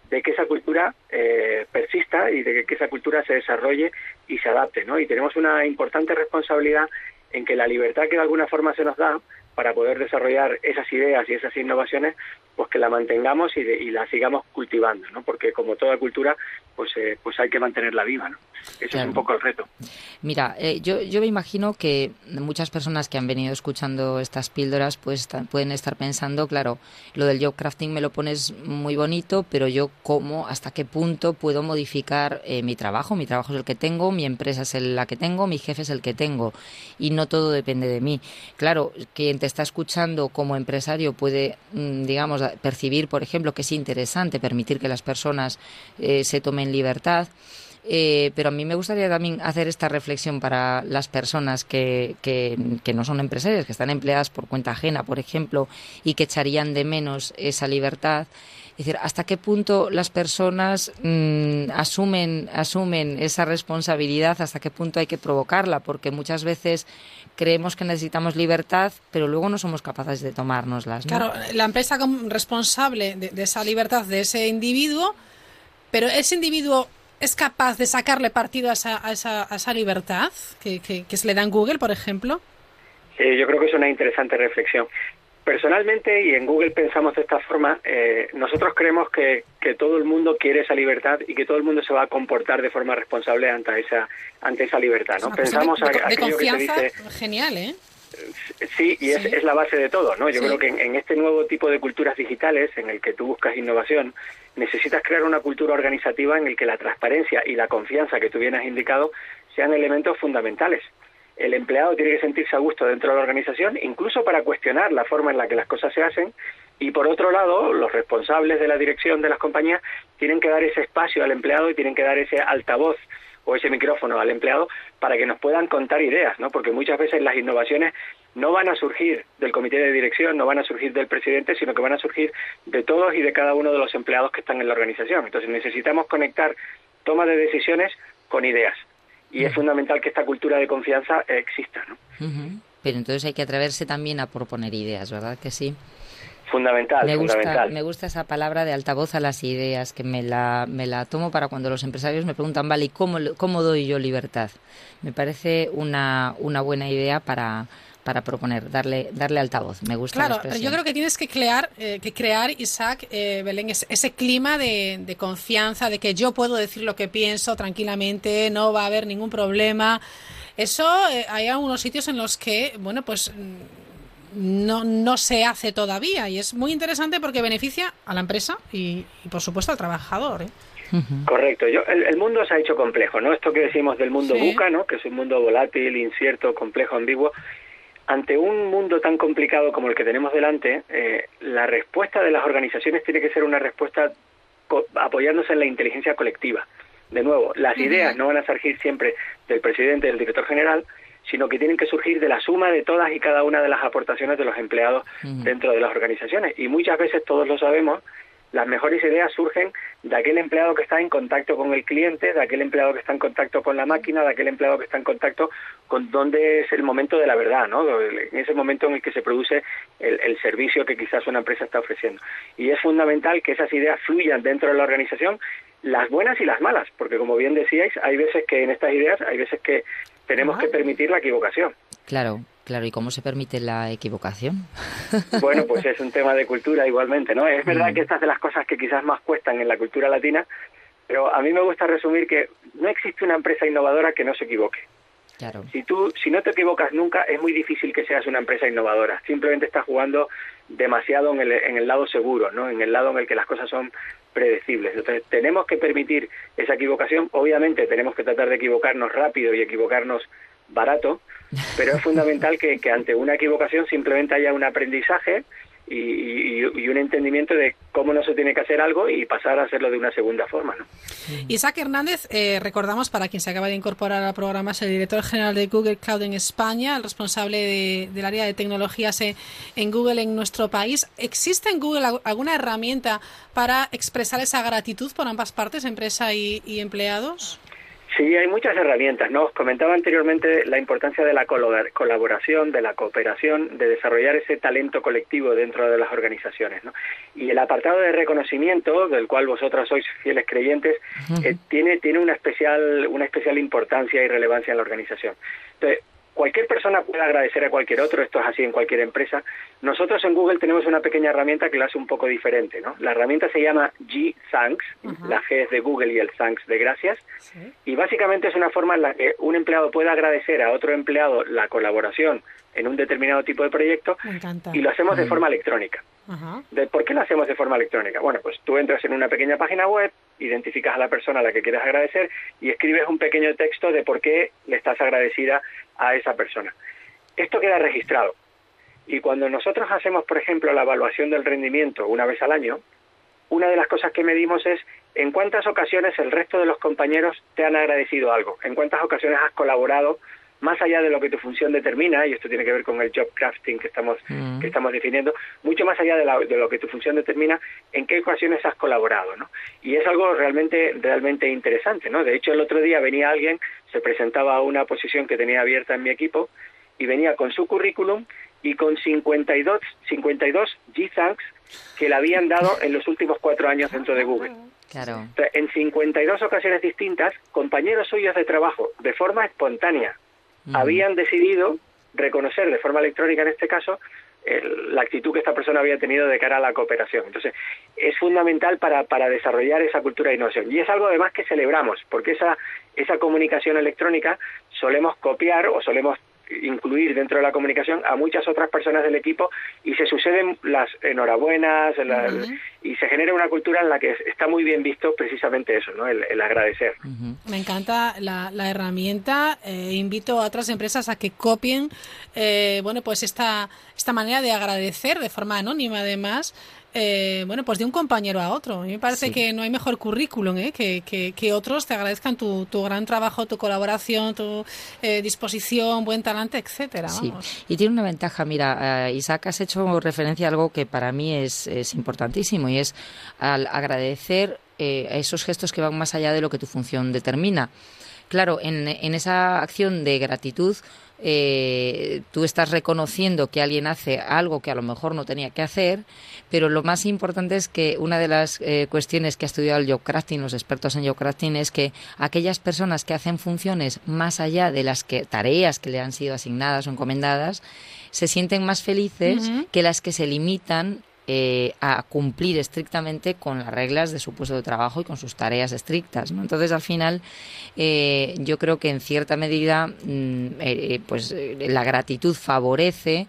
de que esa cultura eh, persista y de que esa cultura se desarrolle y se adapte, ¿no? Y tenemos una importante responsabilidad en que la libertad que de alguna forma se nos da para poder desarrollar esas ideas y esas innovaciones, pues que la mantengamos y, de- y la sigamos cultivando, ¿no? Porque como toda cultura, pues eh, pues hay que mantenerla viva, ¿no? Ese es un poco el reto. Mira, eh, yo, yo me imagino que muchas personas que han venido escuchando estas píldoras pues pueden estar pensando, claro, lo del job crafting me lo pones muy bonito, pero yo cómo, hasta qué punto puedo modificar eh, mi trabajo. Mi trabajo es el que tengo, mi empresa es la que tengo, mi jefe es el que tengo y no todo depende de mí. Claro, quien te está escuchando como empresario puede, mm, digamos, percibir, por ejemplo, que es interesante permitir que las personas eh, se tomen libertad. Eh, pero a mí me gustaría también hacer esta reflexión para las personas que, que, no son empresarias, que están empleadas por cuenta ajena, por ejemplo, y que echarían de menos esa libertad. Es decir, ¿hasta qué punto las personas mm, asumen, asumen esa responsabilidad? ¿Hasta qué punto hay que provocarla? Porque muchas veces creemos que necesitamos libertad, pero luego no somos capaces de tomárnoslas. ¿no? Claro, la empresa como responsable de, de esa libertad de ese individuo, pero ese individuo es capaz de sacarle partido a esa, a esa, a esa libertad que, que, que se le da en Google, por ejemplo. Eh, yo creo que es una interesante reflexión. Personalmente, y en Google pensamos de esta forma, eh, nosotros creemos que, que todo el mundo quiere esa libertad y que todo el mundo se va a comportar de forma responsable ante esa, ante esa libertad. ¿no? Una cuestión Pensamos de, de a- aquello que se dice genial, ¿eh? Sí, y es, Sí. es la base de todo, ¿no? Yo Sí. creo que en, en este nuevo tipo de culturas digitales, en el que tú buscas innovación, necesitas crear una cultura organizativa en el que la transparencia y la confianza que tú bien has indicado sean elementos fundamentales. El empleado tiene que sentirse a gusto dentro de la organización, incluso para cuestionar la forma en la que las cosas se hacen, y por otro lado, los responsables de la dirección de las compañías tienen que dar ese espacio al empleado y tienen que dar ese altavoz o ese micrófono al empleado para que nos puedan contar ideas, ¿no? Porque muchas veces las innovaciones no van a surgir del comité de dirección, no van a surgir del presidente, sino que van a surgir de todos y de cada uno de los empleados que están en la organización. Entonces necesitamos conectar toma de decisiones con ideas. Y es fundamental que esta cultura de confianza eh, exista, ¿no? Ujú. Pero entonces hay que atreverse también a proponer ideas, ¿verdad que sí? Fundamental, Me gusta, fundamental. me gusta esa palabra de altavoz a las ideas, que me la, me la tomo para cuando los empresarios me preguntan, vale, ¿y cómo, cómo doy yo libertad? Me parece una, una buena idea para, para proponer, darle, darle altavoz. Me gusta la Claro, pero yo creo que tienes que crear, eh, que crear Isaac, eh, Belén, ese, ese clima de, de confianza, de que yo puedo decir lo que pienso tranquilamente, no va a haber ningún problema. Eso, eh, hay algunos sitios en los que, bueno, pues mm, no, no se hace todavía y es muy interesante porque beneficia a la empresa y, y, por supuesto al trabajador. ¿eh? Correcto. Yo, el, el mundo se ha hecho complejo, ¿no? Esto que decimos del mundo Sí. buca, ¿no? Que es un mundo volátil, incierto, complejo, ambiguo. Ante un mundo tan complicado como el que tenemos delante, eh, la respuesta de las organizaciones tiene que ser una respuesta co- apoyándose en la inteligencia colectiva. De nuevo, las ideas no van a surgir siempre del presidente del director general, sino que tienen que surgir de la suma de todas y cada una de las aportaciones de los empleados dentro de las organizaciones. Y muchas veces, todos lo sabemos, las mejores ideas surgen de aquel empleado que está en contacto con el cliente, de aquel empleado que está en contacto con la máquina, de aquel empleado que está en contacto con dónde es el momento de la verdad, ¿no? En ese momento en el que se produce el, el servicio que quizás una empresa está ofreciendo. Y es fundamental que esas ideas fluyan dentro de la organización, las buenas y las malas, porque como bien decíais, hay veces que en estas ideas, hay veces que tenemos que permitir la equivocación. Claro, claro. ¿Y cómo se permite la equivocación? (laughs) Bueno, pues es un tema de cultura igualmente, ¿no? Es verdad que estas de las cosas que quizás más cuestan en la cultura latina, pero a mí me gusta resumir que no existe una empresa innovadora que no se equivoque. Claro. Si tú, si no te equivocas nunca, es muy difícil que seas una empresa innovadora. Simplemente estás jugando demasiado en el, en el lado seguro, ¿no? En el lado en el que las cosas son predecibles. Entonces, tenemos que permitir esa equivocación. Obviamente, tenemos que tratar de equivocarnos rápido y equivocarnos barato, pero es fundamental que, ante una equivocación simplemente haya un aprendizaje y, un entendimiento de cómo no se tiene que hacer algo y pasar a hacerlo de una segunda forma, ¿no? Isaac Hernández, eh, recordamos para quien se acaba de incorporar al programa, es el director general de Google Cloud en España, el responsable de- del área de tecnologías en, Google en nuestro país. ¿Existe en Google al- alguna herramienta para expresar esa gratitud por ambas partes, empresa y, y empleados? Sí, hay muchas herramientas, ¿no? Os comentaba anteriormente la importancia de la colaboración, de la cooperación, de desarrollar ese talento colectivo dentro de las organizaciones, ¿no? Y el apartado de reconocimiento, del cual vosotros sois fieles creyentes, eh, tiene, tiene una especial, una especial importancia y relevancia en la organización. Entonces, cualquier persona puede agradecer a cualquier otro, esto es así en cualquier empresa. Nosotros en Google tenemos una pequeña herramienta que lo hace un poco diferente, ¿no? La herramienta se llama G-Thanks, la G es de Google y el Thanks de gracias, y básicamente es una forma en la que un empleado puede agradecer a otro empleado la colaboración en un determinado tipo de proyecto y lo hacemos de forma electrónica. Ajá. ¿De ¿Por qué lo hacemos de forma electrónica? Bueno, pues tú entras en una pequeña página web, identificas a la persona a la que quieres agradecer y escribes un pequeño texto de por qué le estás agradecida a esa persona. Esto queda registrado. Y cuando nosotros hacemos, por ejemplo, la evaluación del rendimiento una vez al año, una de las cosas que medimos es en cuántas ocasiones el resto de los compañeros te han agradecido algo, en cuántas ocasiones has colaborado más allá de lo que tu función determina, y esto tiene que ver con el job crafting que estamos, que estamos definiendo, mucho más allá de, la- de lo que tu función determina, en qué ocasiones has colaborado, ¿no? Y es algo realmente, realmente interesante, ¿no? De hecho, el otro día venía alguien, se presentaba a una posición que tenía abierta en mi equipo, y venía con su currículum y con 52, 52 G-Thanks que le habían dado en los últimos cuatro años dentro de Google. Claro. En 52 ocasiones distintas, compañeros suyos de trabajo, de forma espontánea, habían decidido reconocer de forma electrónica, en este caso, el- la actitud que esta persona había tenido de cara a la cooperación. Entonces, es fundamental para, para desarrollar esa cultura de innovación. Y es algo además que celebramos, porque esa, esa comunicación electrónica solemos copiar o solemos incluir dentro de la comunicación a muchas otras personas del equipo y se suceden las enhorabuenas la- y se genera una cultura en la que está muy bien visto precisamente eso, ¿no? el, el agradecer. Me encanta la, la herramienta. Eh, invito a otras empresas a que copien, eh, bueno, pues esta esta manera de agradecer de forma anónima, además. Eh, bueno, pues de un compañero a otro. A mí me parece Sí. que no hay mejor currículum ¿eh? que, que, que otros te agradezcan tu, tu gran trabajo, tu colaboración, tu eh, disposición, buen talante, etcétera. Sí, y tiene una ventaja. Mira, eh, Isaac, has hecho referencia a algo que para mí es, es importantísimo y es al agradecer eh, esos gestos que van más allá de lo que tu función determina. Claro, en, en esa acción de gratitud, eh, tú estás reconociendo que alguien hace algo que a lo mejor no tenía que hacer, pero lo más importante es que una de las eh, cuestiones que ha estudiado el crafting, los expertos en job crafting, es que aquellas personas que hacen funciones más allá de las que tareas que le han sido asignadas o encomendadas, se sienten más felices que las que se limitan eh, a cumplir estrictamente con las reglas de su puesto de trabajo y con sus tareas estrictas. ¿no? Entonces, al final, eh, yo creo que en cierta medida, mm, eh, eh, pues eh, la gratitud favorece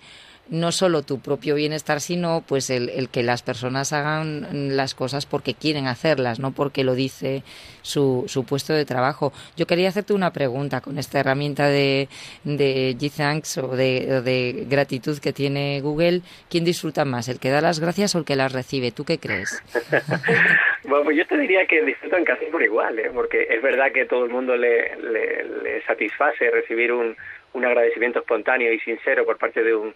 no solo tu propio bienestar, sino pues el, el que las personas hagan las cosas porque quieren hacerlas, no porque lo dice su, su puesto de trabajo. Yo quería hacerte una pregunta con esta herramienta de, de G-Thanks o de, de gratitud que tiene Google. ¿Quién disfruta más, el que da las gracias o el que las recibe? ¿Tú qué crees? (laughs) Bueno, yo te diría que disfrutan casi por igual, ¿eh? porque es verdad que todo el mundo le, le, le satisface recibir un, un agradecimiento espontáneo y sincero por parte de un,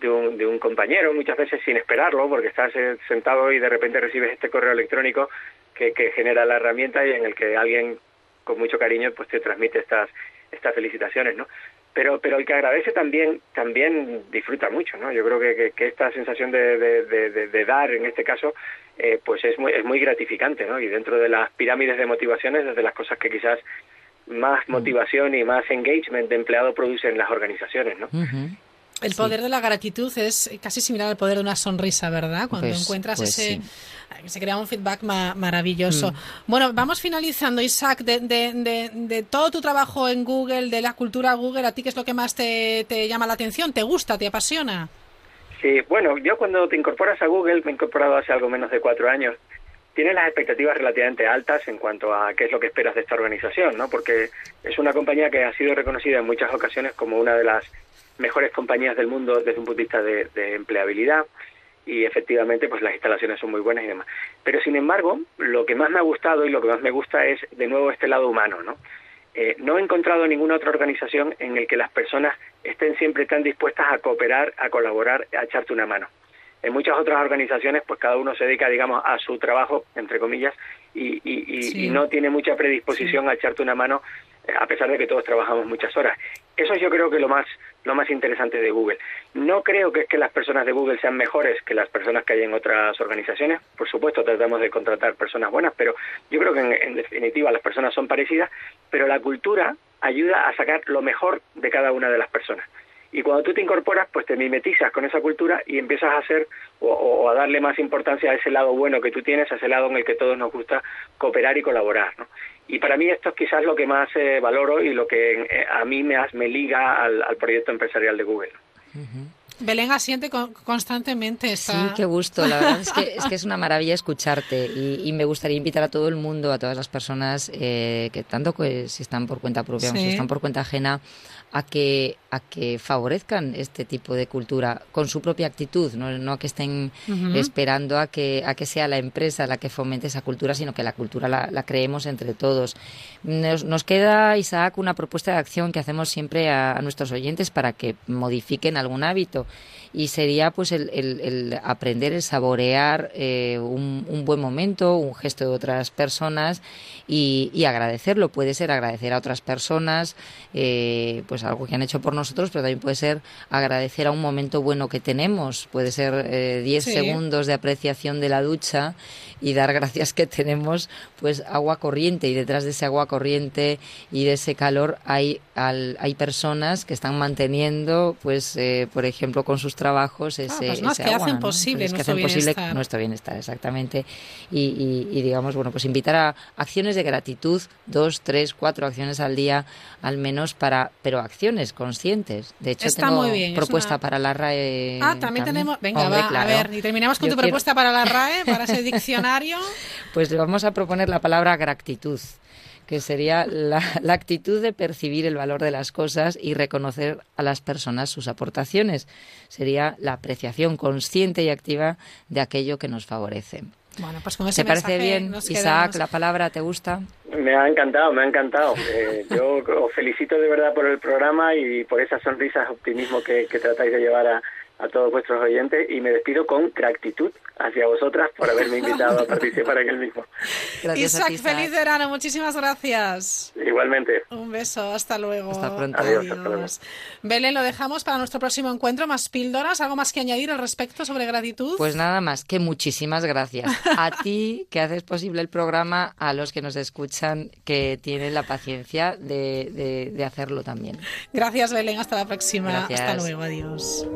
de un, de un compañero, muchas veces sin esperarlo, porque estás eh, sentado y de repente recibes este correo electrónico que, que genera la herramienta y en el que alguien con mucho cariño pues te transmite estas estas felicitaciones, ¿no? Pero, pero el que agradece también también disfruta mucho, ¿no? Yo creo que, que, esta sensación de, de, de, de, dar, en este caso, eh, pues es muy, es muy gratificante, ¿no? Y dentro de las pirámides de motivaciones, es de las cosas que quizás más motivación y más engagement de empleado producen las organizaciones, ¿no? El poder de la gratitud es casi similar al poder de una sonrisa, ¿verdad? Cuando Pues- encuentras pues ese... sí. Se crea un feedback ma- maravilloso. Mm. Bueno, vamos finalizando, Isaac, de, de, de, de todo tu trabajo en Google, de la cultura Google, ¿a ti qué es lo que más te, te llama la atención? ¿Te gusta? ¿Te apasiona? Sí, bueno, yo cuando te incorporas a Google, me he incorporado hace algo menos de cuatro años, tienes las expectativas relativamente altas en cuanto a qué es lo que esperas de esta organización, ¿no? Porque es una compañía que ha sido reconocida en muchas ocasiones como una de las mejores compañías del mundo desde un punto de vista de, de empleabilidad y efectivamente pues las instalaciones son muy buenas y demás. Pero sin embargo, lo que más me ha gustado y lo que más me gusta es de nuevo este lado humano, ¿no? Eh, no he encontrado ninguna otra organización en el que las personas estén siempre tan dispuestas a cooperar, a colaborar, a echarte una mano. En muchas otras organizaciones, pues cada uno se dedica, digamos, a su trabajo, entre comillas, y, y, y- Sí. y no tiene mucha predisposición a echarte una mano, eh, a pesar de que todos trabajamos muchas horas. Eso yo creo que lo más lo más interesante de Google. No creo que es que las personas de Google sean mejores que las personas que hay en otras organizaciones. Por supuesto, tratamos de contratar personas buenas, pero yo creo que en, en definitiva las personas son parecidas, pero la cultura ayuda a sacar lo mejor de cada una de las personas. Y cuando tú te incorporas, pues te mimetizas con esa cultura y empiezas a hacer o, o a darle más importancia a ese lado bueno que tú tienes, a ese lado en el que todos nos gusta cooperar y colaborar. ¿no? Y para mí esto es quizás lo que más eh, valoro y lo que eh, a mí me, me liga al, al proyecto empresarial de Google. Belén asiente con- constantemente. Sí, Está... qué gusto. La verdad es que es, que es una maravilla escucharte y, y me gustaría invitar a todo el mundo, a todas las personas eh, que tanto que si están por cuenta propia o Sí. si están por cuenta ajena, a que a que favorezcan este tipo de cultura con su propia actitud, no, no a que estén esperando a que a que sea la empresa la que fomente esa cultura, sino que la cultura la, la creemos entre todos. Nos, nos queda, Isaac, una propuesta de acción que hacemos siempre a, a nuestros oyentes para que modifiquen algún hábito y sería pues el, el- el aprender, el saborear eh, un, un buen momento, un gesto de otras personas y, y agradecerlo. Puede ser agradecer a otras personas, eh, pues algo que han hecho por nosotros, pero también puede ser agradecer a un momento bueno que tenemos. Puede ser eh, 10 Sí. segundos de apreciación de la ducha y dar gracias que tenemos pues agua corriente y detrás de ese agua corriente y de ese calor hay al- hay personas que están manteniendo pues eh, por ejemplo con sus trabajos ese, personas ese que agua, hacen ¿no? posible que nuestro hacen posible bienestar. nuestro bienestar exactamente y, y- y digamos bueno pues invitar a acciones de gratitud dos tres cuatro acciones al día al menos para pero acciones conscientes de hecho Está tengo muy bien, es propuesta una- para la RAE Ah, también tenemos. Venga, Hombre, va, a ver. Y terminamos con Yo tu quiero- propuesta para la RAE, para ese (laughs) diccionario. Pues le vamos a proponer la palabra gratitud, que sería la, la actitud de percibir el valor de las cosas y reconocer a las personas sus aportaciones. Sería la apreciación consciente y activa de aquello que nos favorece. Bueno, pues con ese ¿Te parece bien, nos Isaac, quedamos. la palabra te gusta? Me ha encantado, me ha encantado. Eh, yo os felicito de verdad por el programa y por esas sonrisas, optimismo que, que tratáis de llevar a, a todos vuestros oyentes y me despido con gratitud hacia vosotras por haberme invitado a participar en el mismo. Isaac, feliz verano. Muchísimas gracias. Igualmente. Un beso. Hasta luego. Hasta pronto. Adiós, hasta luego. Belén, lo dejamos para nuestro próximo encuentro. Más píldoras. ¿Algo más que añadir al respecto sobre gratitud? Pues nada más, que muchísimas gracias. A (laughs) ti que haces posible el programa, a los que nos escuchan, que tienen la paciencia de, de- de hacerlo también. Gracias, Belén. Hasta la próxima. Gracias. Hasta luego. Adiós.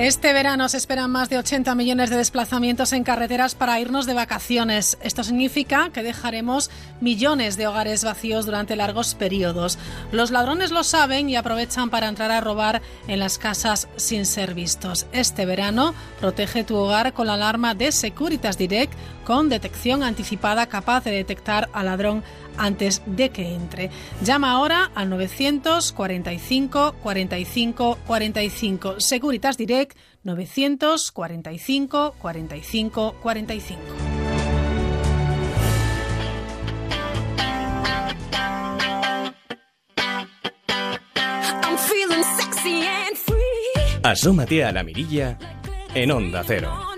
Este verano se esperan más de 80 millones de desplazamientos en carreteras para irnos de vacaciones. Esto significa que dejaremos millones de hogares vacíos durante largos periodos. Los ladrones lo saben y aprovechan para entrar a robar en las casas sin ser vistos. Este verano protege tu hogar con la alarma de Securitas Direct con detección anticipada capaz de detectar al ladrón antes de que entre. Llama ahora al 945 45 45. Securitas Direct 945 45 45. Asómate a la mirilla en Onda Cero.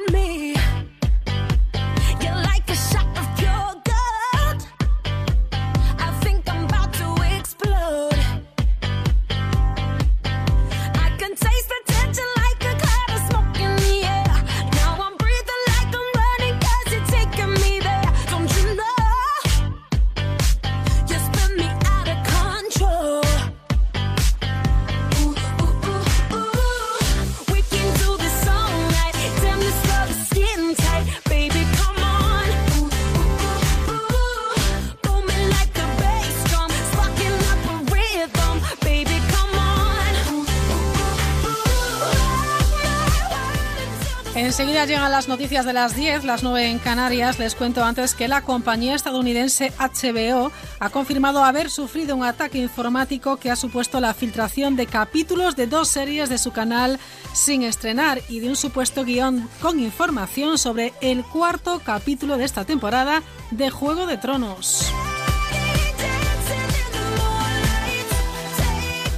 Enseguida llegan las noticias de las 10, las 9 en Canarias. Les cuento antes que la compañía estadounidense HBO ha confirmado haber sufrido un ataque informático que ha supuesto la filtración de capítulos de dos series de su canal sin estrenar y de un supuesto guion con información sobre el cuarto capítulo de esta temporada de Juego de Tronos.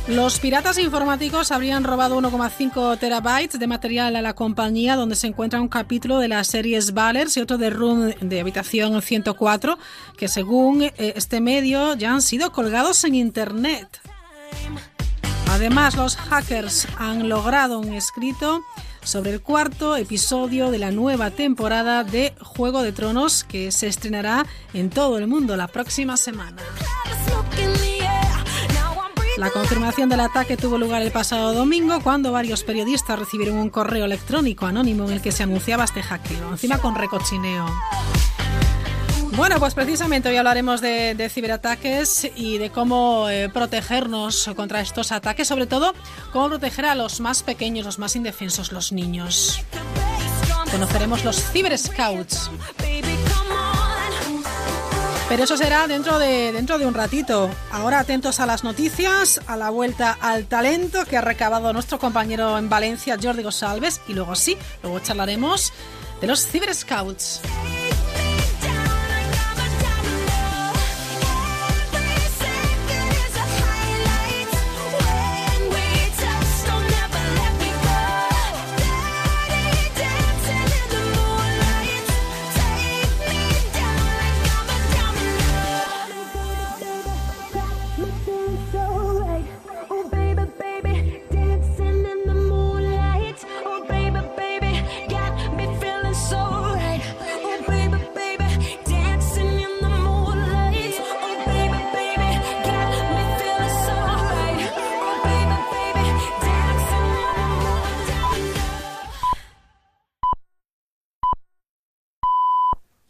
Los piratas informáticos habrían robado 1,5 terabytes de material a la compañía donde se encuentra un capítulo de las series Valers y otro de Room de habitación 104 que según eh, este medio ya han sido colgados en Internet. Además, los hackers han logrado un escrito sobre el cuarto episodio de la nueva temporada de Juego de Tronos que se estrenará en todo el mundo la próxima semana. La confirmación del ataque tuvo lugar el pasado domingo cuando varios periodistas recibieron un correo electrónico anónimo en el que se anunciaba este hackeo, encima con recochineo. Bueno, pues precisamente hoy hablaremos de, ciberataques y de cómo eh, protegernos contra estos ataques, sobre todo cómo proteger a los más pequeños, los más indefensos, los niños. Conoceremos los ciberscouts. Pero eso será dentro de, dentro de un ratito. Ahora atentos a las noticias, a la vuelta al talento que ha recabado nuestro compañero en Valencia, Jordi Gosalves. Y luego sí, luego charlaremos de los Cyber Scouts.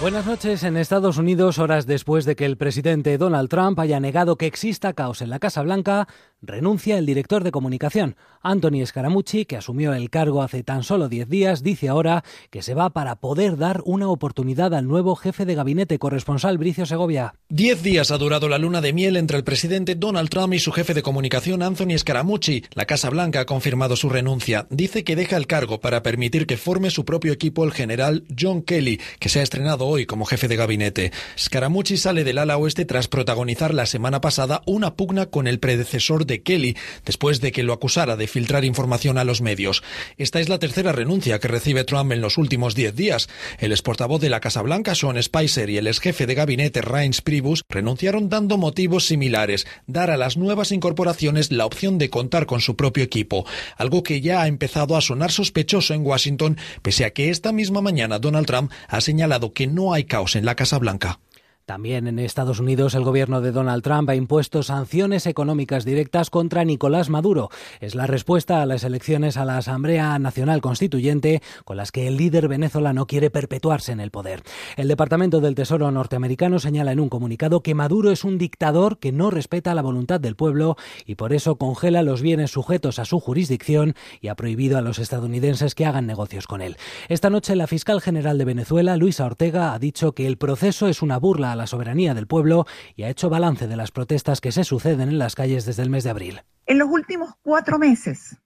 Buenas noches. En Estados Unidos, horas después de que el presidente Donald Trump haya negado que exista caos en la Casa Blanca, renuncia el director de comunicación. Anthony Scaramucci, que asumió el cargo hace tan solo 10 días, dice ahora que se va para poder dar una oportunidad al nuevo jefe de gabinete corresponsal Bricio Segovia. Diez días ha durado la luna de miel entre el presidente Donald Trump y su jefe de comunicación Anthony Scaramucci. La Casa Blanca ha confirmado su renuncia. Dice que deja el cargo para permitir que forme su propio equipo el general John Kelly, que se ha estrenado hoy como jefe de gabinete. Scaramucci sale del ala oeste tras protagonizar la semana pasada una pugna con el predecesor de Kelly, después de que lo acusara de filtrar información a los medios. Esta es la tercera renuncia que recibe Trump en los últimos diez días. El exportavoz de la Casa Blanca, Sean Spicer, y el ex jefe de gabinete, Reince Priebus, renunciaron dando motivos similares, dar a las nuevas incorporaciones la opción de contar con su propio equipo, algo que ya ha empezado a sonar sospechoso en Washington, pese a que esta misma mañana Donald Trump ha señalado que no hay caos en la Casa Blanca. También en Estados Unidos el gobierno de Donald Trump ha impuesto sanciones económicas directas contra Nicolás Maduro. Es la respuesta a las elecciones a la Asamblea Nacional Constituyente con las que el líder venezolano quiere perpetuarse en el poder. El Departamento del Tesoro norteamericano señala en un comunicado que Maduro es un dictador que no respeta la voluntad del pueblo y por eso congela los bienes sujetos a su jurisdicción y ha prohibido a los estadounidenses que hagan negocios con él. Esta noche la fiscal general de Venezuela, Luisa Ortega, ha dicho que el proceso es una burla la soberanía del pueblo y ha hecho balance de las protestas que se suceden en las calles desde el mes de abril. En los últimos cuatro meses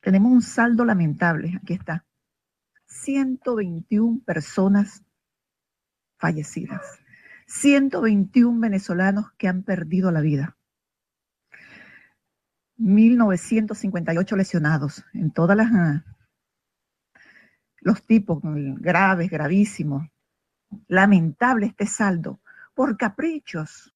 tenemos un saldo lamentable, aquí está. 121 personas fallecidas, 121 venezolanos que han perdido la vida, 1958 lesionados en todas las ah, los tipos graves, gravísimos. Lamentable este saldo por caprichos,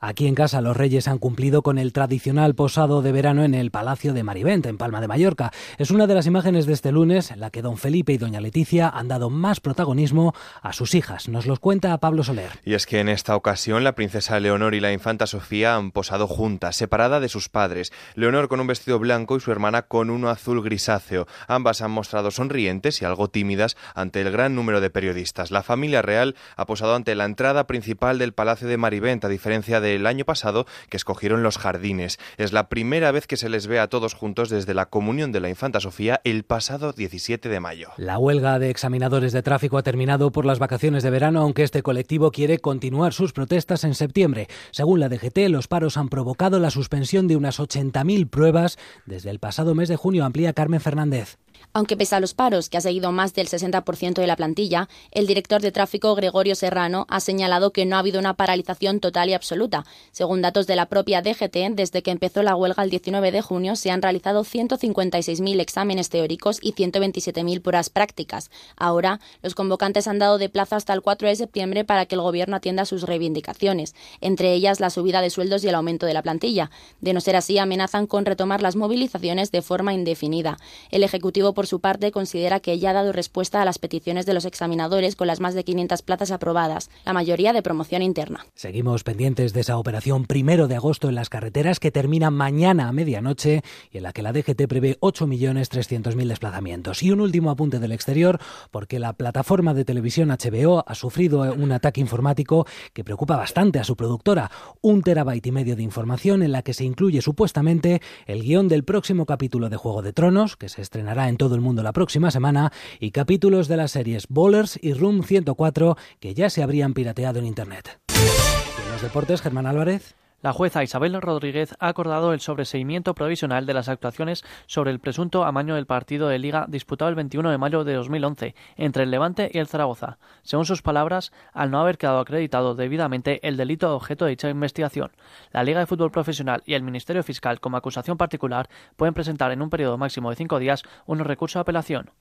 Aquí en casa los reyes han cumplido con el tradicional posado de verano en el Palacio de Marivent, en Palma de Mallorca. Es una de las imágenes de este lunes en la que don Felipe y doña Leticia han dado más protagonismo a sus hijas. Nos los cuenta Pablo Soler. Y es que en esta ocasión la princesa Leonor y la infanta Sofía han posado juntas, separada de sus padres. Leonor con un vestido blanco y su hermana con uno azul grisáceo. Ambas han mostrado sonrientes y algo tímidas ante el gran número de periodistas. La familia real ha posado ante la entrada principal del Palacio de Marivent, a diferencia de el año pasado que escogieron los jardines. Es la primera vez que se les ve a todos juntos desde la comunión de la infanta Sofía el pasado 17 de mayo. La huelga de examinadores de tráfico ha terminado por las vacaciones de verano, aunque este colectivo quiere continuar sus protestas en septiembre. Según la DGT, los paros han provocado la suspensión de unas 80.000 pruebas desde el pasado mes de junio, amplía Carmen Fernández. Aunque pese a los paros, que ha seguido más del 60% de la plantilla, el director de tráfico Gregorio Serrano ha señalado que no ha habido una paralización total y absoluta. Según datos de la propia DGT, desde que empezó la huelga el 19 de junio se han realizado 156.000 exámenes teóricos y 127.000 pruebas prácticas. Ahora, los convocantes han dado de plazo hasta el 4 de septiembre para que el Gobierno atienda sus reivindicaciones, entre ellas la subida de sueldos y el aumento de la plantilla. De no ser así, amenazan con retomar las movilizaciones de forma indefinida. El Ejecutivo por su parte, considera que ya ha dado respuesta a las peticiones de los examinadores con las más de 500 plazas aprobadas, la mayoría de promoción interna. Seguimos pendientes de esa operación primero de agosto en las carreteras que termina mañana a medianoche y en la que la DGT prevé 8.300.000 desplazamientos. Y un último apunte del exterior, porque la plataforma de televisión HBO ha sufrido un ataque informático que preocupa bastante a su productora. Un terabyte y medio de información en la que se incluye supuestamente el guion del próximo capítulo de Juego de Tronos, que se estrenará en todo el mundo la próxima semana, y capítulos de las series Bowlers y Room 104 que ya se habrían pirateado en Internet. en los deportes, Germán Álvarez. La jueza Isabel Rodríguez ha acordado el sobreseimiento provisional de las actuaciones sobre el presunto amaño del partido de Liga disputado el 21 de mayo de 2011 entre el Levante y el Zaragoza. Según sus palabras, al no haber quedado acreditado debidamente el delito objeto de dicha investigación, la Liga de Fútbol Profesional y el Ministerio Fiscal como acusación particular pueden presentar en un periodo máximo de cinco días un recurso de apelación.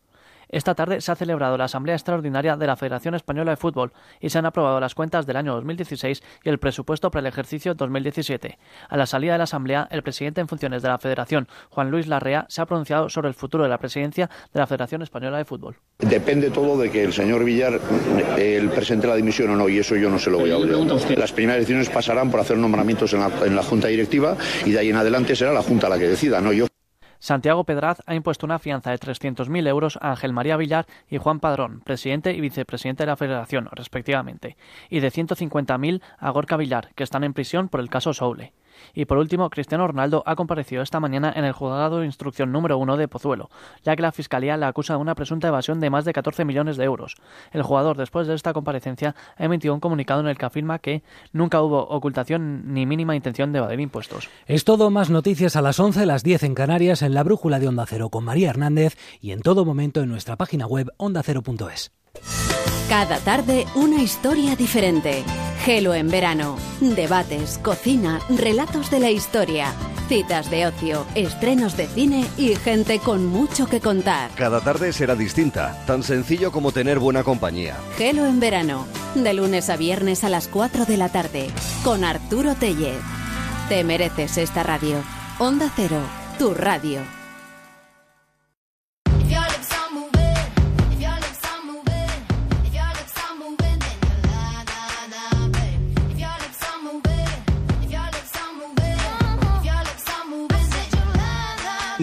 Esta tarde se ha celebrado la Asamblea Extraordinaria de la Federación Española de Fútbol y se han aprobado las cuentas del año 2016 y el presupuesto para el ejercicio 2017. A la salida de la Asamblea, el presidente en funciones de la Federación, Juan Luis Larrea, se ha pronunciado sobre el futuro de la presidencia de la Federación Española de Fútbol. Depende todo de que el señor Villar el presente la dimisión o no, y eso yo no se lo voy a obligar. Las primeras decisiones pasarán por hacer nombramientos en la, en la Junta Directiva y de ahí en adelante será la Junta la que decida, no yo. Santiago Pedraz ha impuesto una fianza de 300.000 euros a Ángel María Villar y Juan Padrón, presidente y vicepresidente de la Federación, respectivamente, y de 150.000 a Gorka Villar, que están en prisión por el caso Soule. Y por último, Cristiano Ronaldo ha comparecido esta mañana en el juzgado de instrucción número uno de Pozuelo, ya que la Fiscalía le acusa de una presunta evasión de más de 14 millones de euros. El jugador, después de esta comparecencia, ha emitido un comunicado en el que afirma que nunca hubo ocultación ni mínima intención de evadir impuestos. Es todo, más noticias a las 11, las 10 en Canarias, en la brújula de Onda Cero con María Hernández y en todo momento en nuestra página web ondacero.es. Cada tarde una historia diferente. Gelo en verano. Debates, cocina, relatos de la historia. Citas de ocio, estrenos de cine y gente con mucho que contar. Cada tarde será distinta, tan sencillo como tener buena compañía. Gelo en verano. De lunes a viernes a las 4 de la tarde. Con Arturo Tellez. Te mereces esta radio. Onda Cero, tu radio.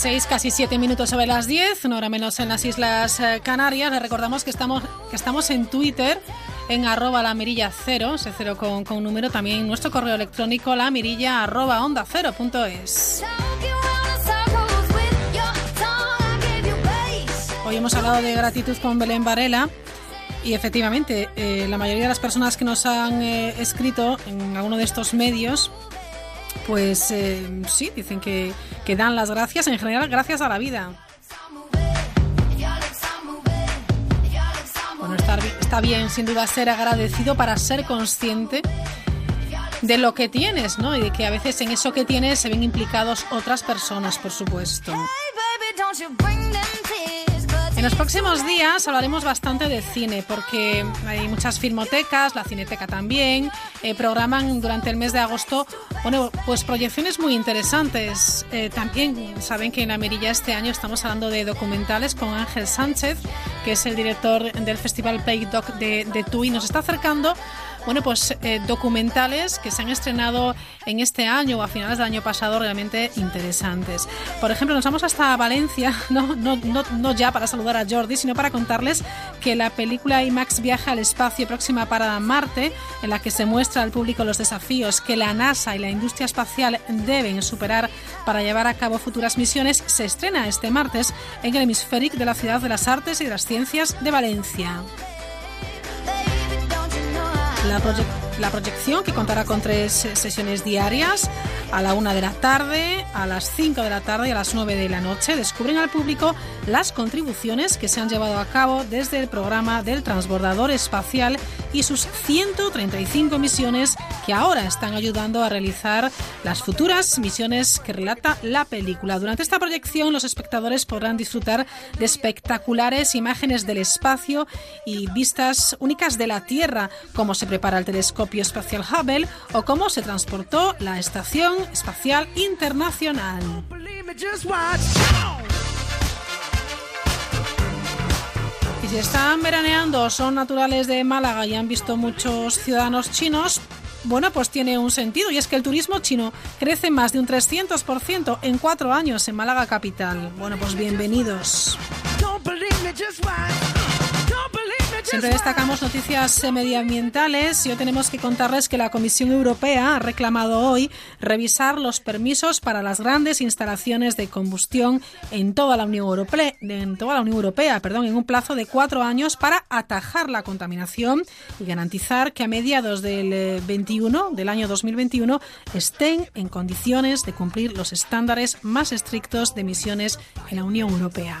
Seis, casi siete minutos sobre las diez, no hora menos en las Islas eh, Canarias. Les recordamos que estamos, que estamos en Twitter en arroba la mirilla cero, ese cero con, con número, también nuestro correo electrónico la mirilla arroba onda cero punto es. Hoy hemos hablado de gratitud con Belén Varela. Y efectivamente, eh, la mayoría de las personas que nos han eh, escrito en alguno de estos medios, pues eh, sí, dicen que, que dan las gracias, en general, gracias a la vida. Bueno, está, está bien, sin duda, ser agradecido para ser consciente de lo que tienes, ¿no? Y de que a veces en eso que tienes se ven implicados otras personas, por supuesto. En los próximos días hablaremos bastante de cine porque hay muchas filmotecas, la Cineteca también, eh, programan durante el mes de agosto bueno, pues proyecciones muy interesantes. Eh, también saben que en la Mirilla este año estamos hablando de documentales con Ángel Sánchez, que es el director del Festival Play Doc de, de TUI. Nos está acercando bueno, pues eh, documentales que se han estrenado en este año o a finales del año pasado realmente interesantes. Por ejemplo, nos vamos hasta Valencia, (laughs) no, ya para saludar a Jordi, sino para contarles que la película IMAX Viaja al Espacio Próxima Parada Marte, en la que se muestra al público los desafíos que la NASA y la industria espacial deben superar para llevar a cabo futuras misiones, se estrena este martes en el hemisférico de la Ciudad de las Artes y de las Ciencias de Valencia. La, proye la, proyección, que contará con tres sesiones diarias, a la una de la tarde, a las 5 de la tarde y a las 9 de la noche, descubren al público las contribuciones que se han llevado a cabo desde el programa del transbordador espacial y sus 135 misiones que ahora están ayudando a realizar las futuras misiones que relata la película. Durante esta proyección los espectadores podrán disfrutar de espectaculares imágenes del espacio y vistas únicas de la Tierra, como se prepara el telescopio espacial Hubble o cómo se transportó la Estación Espacial Internacional. Y si están veraneando, son naturales de Málaga y han visto muchos ciudadanos chinos, bueno, pues tiene un sentido y es que el turismo chino crece más de un 300% en cuatro años en Málaga capital. Bueno, pues bienvenidos. Siempre destacamos noticias medioambientales y hoy tenemos que contarles que la Comisión Europea ha reclamado hoy revisar los permisos para las grandes instalaciones de combustión en toda la Unión Europea, en toda la Unión Europea, perdón, en un plazo de cuatro años para atajar la contaminación y garantizar que a mediados del 21 del año 2021 estén en condiciones de cumplir los estándares más estrictos de emisiones en la Unión Europea.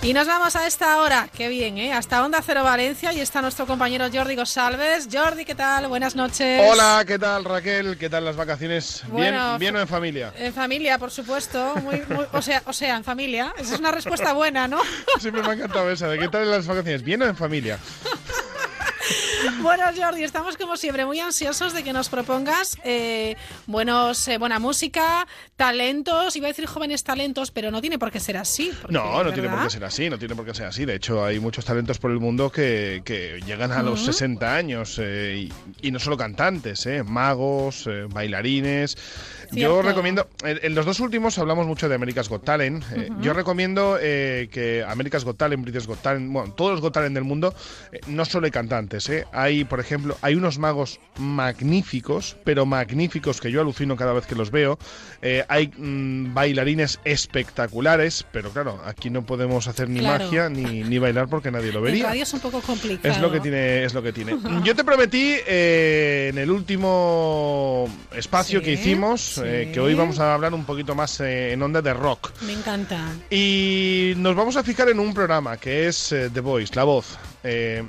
Y nos vamos a esta hora, qué bien, ¿eh? Hasta Onda Cero Valencia y está nuestro compañero Jordi Gosalves. Jordi, ¿qué tal? Buenas noches. Hola, ¿qué tal Raquel? ¿Qué tal las vacaciones? Bueno, ¿Bien, bien o en familia? En familia, por supuesto. Muy, muy, o, sea, o sea, en familia. Esa es una respuesta buena, ¿no? (laughs) Siempre me ha encantado esa. ¿De qué tal las vacaciones? ¿Bien o en familia? (laughs) (laughs) Bueno, Jordi, estamos como siempre muy ansiosos de que nos propongas eh, buenos, eh, buena música, talentos, iba a decir jóvenes talentos, pero no tiene por qué ser así. Porque, no, no ¿verdad? tiene por qué ser así, no tiene por qué ser así. De hecho, hay muchos talentos por el mundo que, que llegan a los Ujú. 60 años eh, y, y no solo cantantes, eh, magos, eh, bailarines. Yo recomiendo, en, en los dos últimos hablamos mucho de America's Got Talent. eh. Yo recomiendo eh, que America's Got Talent, British Got Talent, bueno, todos los Got Talent del mundo, eh, no solo hay cantantes, eh. hay, por ejemplo, hay unos magos magníficos, pero magníficos que yo alucino cada vez que los veo. Eh, hay mm, bailarines espectaculares, pero claro, aquí no podemos hacer ni Claro. magia ni, ni bailar porque nadie lo vería. es un poco complicado. Es lo que tiene, es lo que tiene. (laughs) Yo te prometí eh, en el último espacio Sí, que hicimos eh, sí. que hoy vamos a hablar un poquito más eh, en onda de rock. Me encanta. Y nos vamos a fijar en un programa que es eh, The Voice, La Voz. Eh,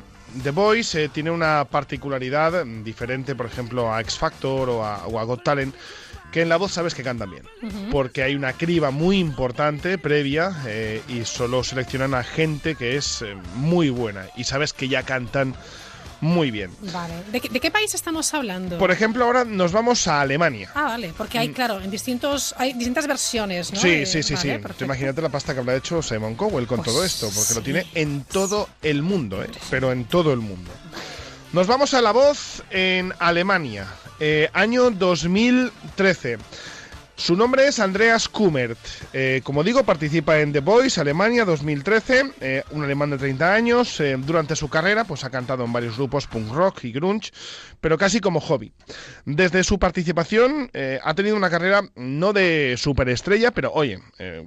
The Voice eh, tiene una particularidad diferente, por ejemplo, a X Factor o a, o a Got Talent, que en La Voz sabes que cantan bien. Ujú. Porque hay una criba muy importante previa eh, y solo seleccionan a gente que es eh, muy buena. Y sabes que ya cantan muy bien. Vale. ¿De, qué- de qué país estamos hablando? Por ejemplo, ahora nos vamos a Alemania. Ah, vale, porque hay, claro, en distintos, hay distintas versiones, ¿no? Mm. Sí, Eh, sí, sí, vale, sí. Perfecto. Pues imagínate la pasta que habrá hecho Simon Cowell con todo esto, porque lo tiene en todo el mundo, ¿eh? pero en todo el mundo. Nos vamos a la voz en Alemania, eh, año 2013. Su nombre es Andreas Kummert. Eh, como digo, participa en The Voice, Alemania 2013. eh, un alemán de 30 años. eh, durante su carrera, pues ha cantado en varios grupos punk rock y grunge, pero casi como hobby. Desde su participación ha tenido una carrera no de superestrella, pero oye,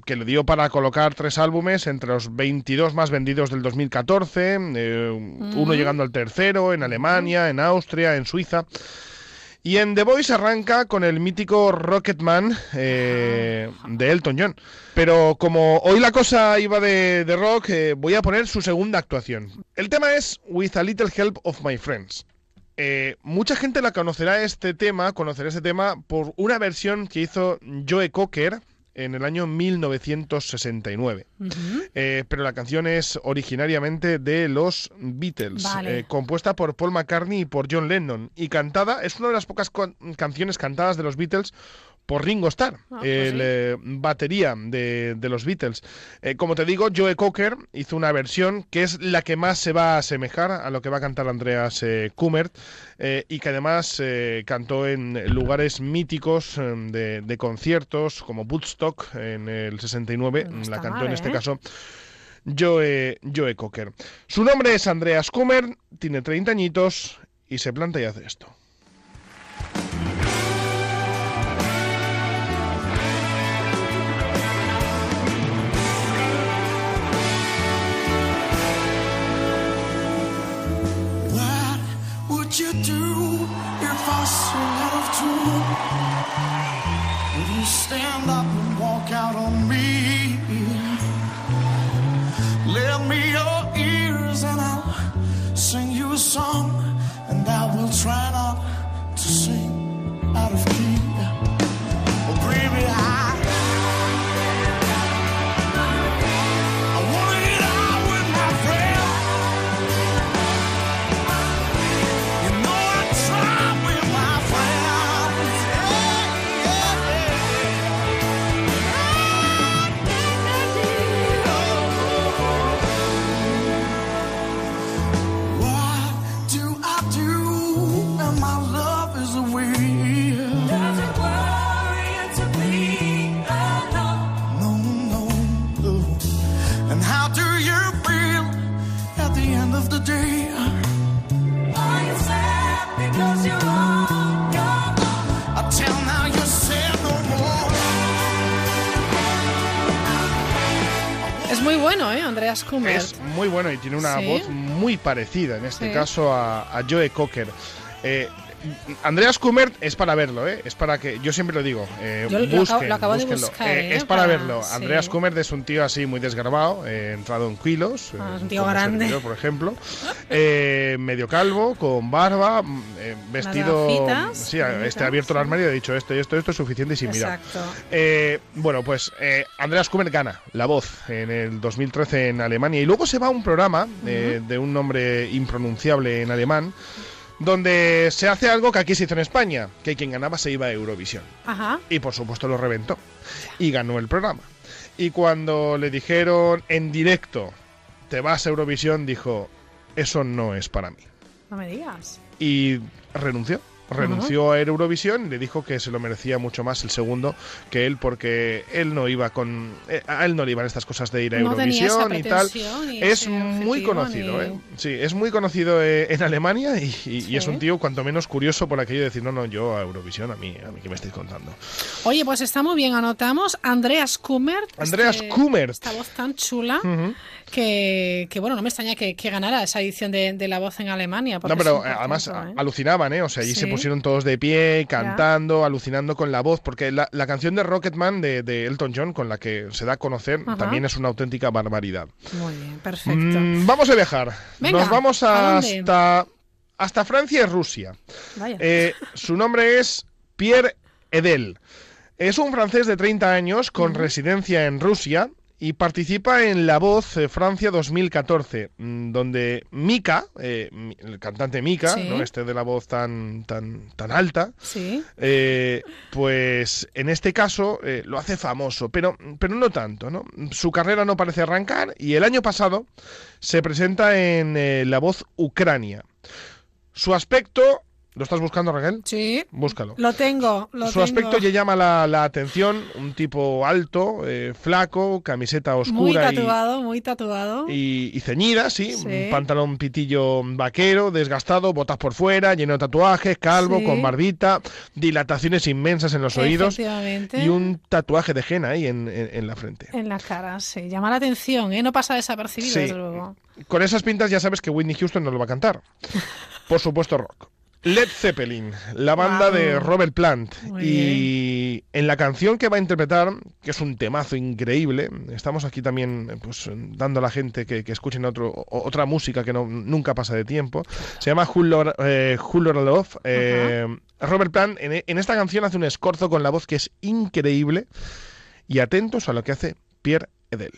que le dio para colocar tres álbumes entre los 22 más vendidos del 2014, eh, uno llegando al tercero en Alemania, en Austria, en Suiza. Y en The Voice arranca con el mítico Rocketman eh, de Elton John. Pero como hoy la cosa iba de, de rock, eh, voy a poner su segunda actuación. El tema es With a Little Help of My Friends. Eh, mucha gente la conocerá este tema, conocerá este tema por una versión que hizo Joe Cocker en el año 1969. Eh, pero la canción es originariamente de los Beatles, Vale. eh, compuesta por Paul McCartney y por John Lennon. Y cantada, es una de las pocas canciones cantadas de los Beatles por Ringo Starr, Ah, pues el sí. eh, batería de, de los Beatles. Eh, como te digo, Joe Cocker hizo una versión que es la que más se va a asemejar a lo que va a cantar Andreas eh, Kummert eh, y que además cantó en lugares míticos de, de conciertos como Woodstock en el 69, la cantó mal, en este caso Joe, Joe Cocker. Su nombre es Andreas Kummert, tiene 30 añitos y se planta y hace esto. Es muy bueno y tiene una Sí. voz muy parecida, en este Sí. caso, a, a Joe Cocker. Eh, Andreas Kummert es para verlo, ¿eh? es para que yo siempre lo digo, eh, Yo lo acabo- busquen, lo acabo de buscar, Eh, ¿eh? es para, Para- verlo. sí. Andreas Kummert es un tío así muy desgarbado, eh, entrado en kilos, Ah, un tío grande. servidor, por ejemplo, eh, medio calvo, con barba, vestido, gafitas, sí, este ha abierto el armario y ha dicho esto y esto, esto es suficiente y sin mirar. Exacto. Eh, bueno, pues Andreas Kummert gana la voz en el 2013 en Alemania y luego se va a un programa eh, de un nombre impronunciable en alemán donde se hace algo que aquí se hizo en España, que quien ganaba se iba a Eurovisión. Ajá. Y por supuesto lo reventó y ganó el programa. Y cuando le dijeron en directo, te vas a Eurovisión, dijo, eso no es para mí. No me digas. Y renunció. Renunció a Eurovisión y le dijo que se lo merecía mucho más el segundo que él porque él no iba con eh, a él no le iban estas cosas de ir a No Eurovisión y tal. Es muy conocido, ni- ¿eh? Sí, es muy conocido eh, en Alemania y, y- y es un tío cuanto menos curioso por aquello de decir, no, no, yo a Eurovisión, a mí, a mí que me estáis contando. Oye, pues está muy bien, anotamos. Andreas Kummert. Andreas este- Kummert. Esta voz tan chula Ujú. Que, que, bueno, no me extraña que, que ganara esa edición de, de La Voz en Alemania. No, pero eh, además ¿eh? alucinaban, ¿eh? O sea, allí se pusieron todos de pie, cantando, alucinando con la voz, porque la, la canción de Rocketman de, de Elton John, con la que se da a conocer, Ajá. también es una auténtica barbaridad. Muy bien, perfecto. Mm, vamos a viajar. Venga, Nos vamos hasta, hasta Francia y Rusia. Vaya. Eh, su nombre es Pierre Edel. Es un francés de 30 años con residencia en Rusia y participa en La Voz eh, Francia 2014, mm, donde Mika, eh, el cantante Mika, Sí. ¿no? este de la voz tan, tan, tan alta, Sí. eh, pues en este caso lo hace famoso, pero, pero no tanto, ¿no? Su carrera no parece arrancar y el año pasado se presenta en La Voz Ucrania. Su aspecto... ¿Lo estás buscando, Raquel? Sí. Búscalo. Lo tengo, lo Su tengo. aspecto le llama la, la atención, un tipo alto, eh, flaco, camiseta Muy oscura y, tatuado, muy tatuado. y- y ceñida, sí, Sí. un pantalón pitillo vaquero, desgastado, botas por fuera, lleno de tatuajes, calvo, Sí. con barbita, dilataciones inmensas en los oídos y un tatuaje de henna ahí en, en- en la frente. En la cara, sí. Llama la atención, ¿eh? No pasa desapercibido, Sí. desde luego. Con esas pintas ya sabes que Whitney Houston no lo va a cantar. Por supuesto, rock. Led Zeppelin, la banda de Robert Plant. Muy y en la canción que va a interpretar, que es un temazo increíble, estamos aquí también pues, dando a la gente que, que escuchen otro, otra música que no, nunca pasa de tiempo. Se llama Who Lor- eh, Love. Eh, Robert Plant en, en esta canción hace un escorzo con la voz que es increíble. Y atentos a lo que hace Pierre Edel.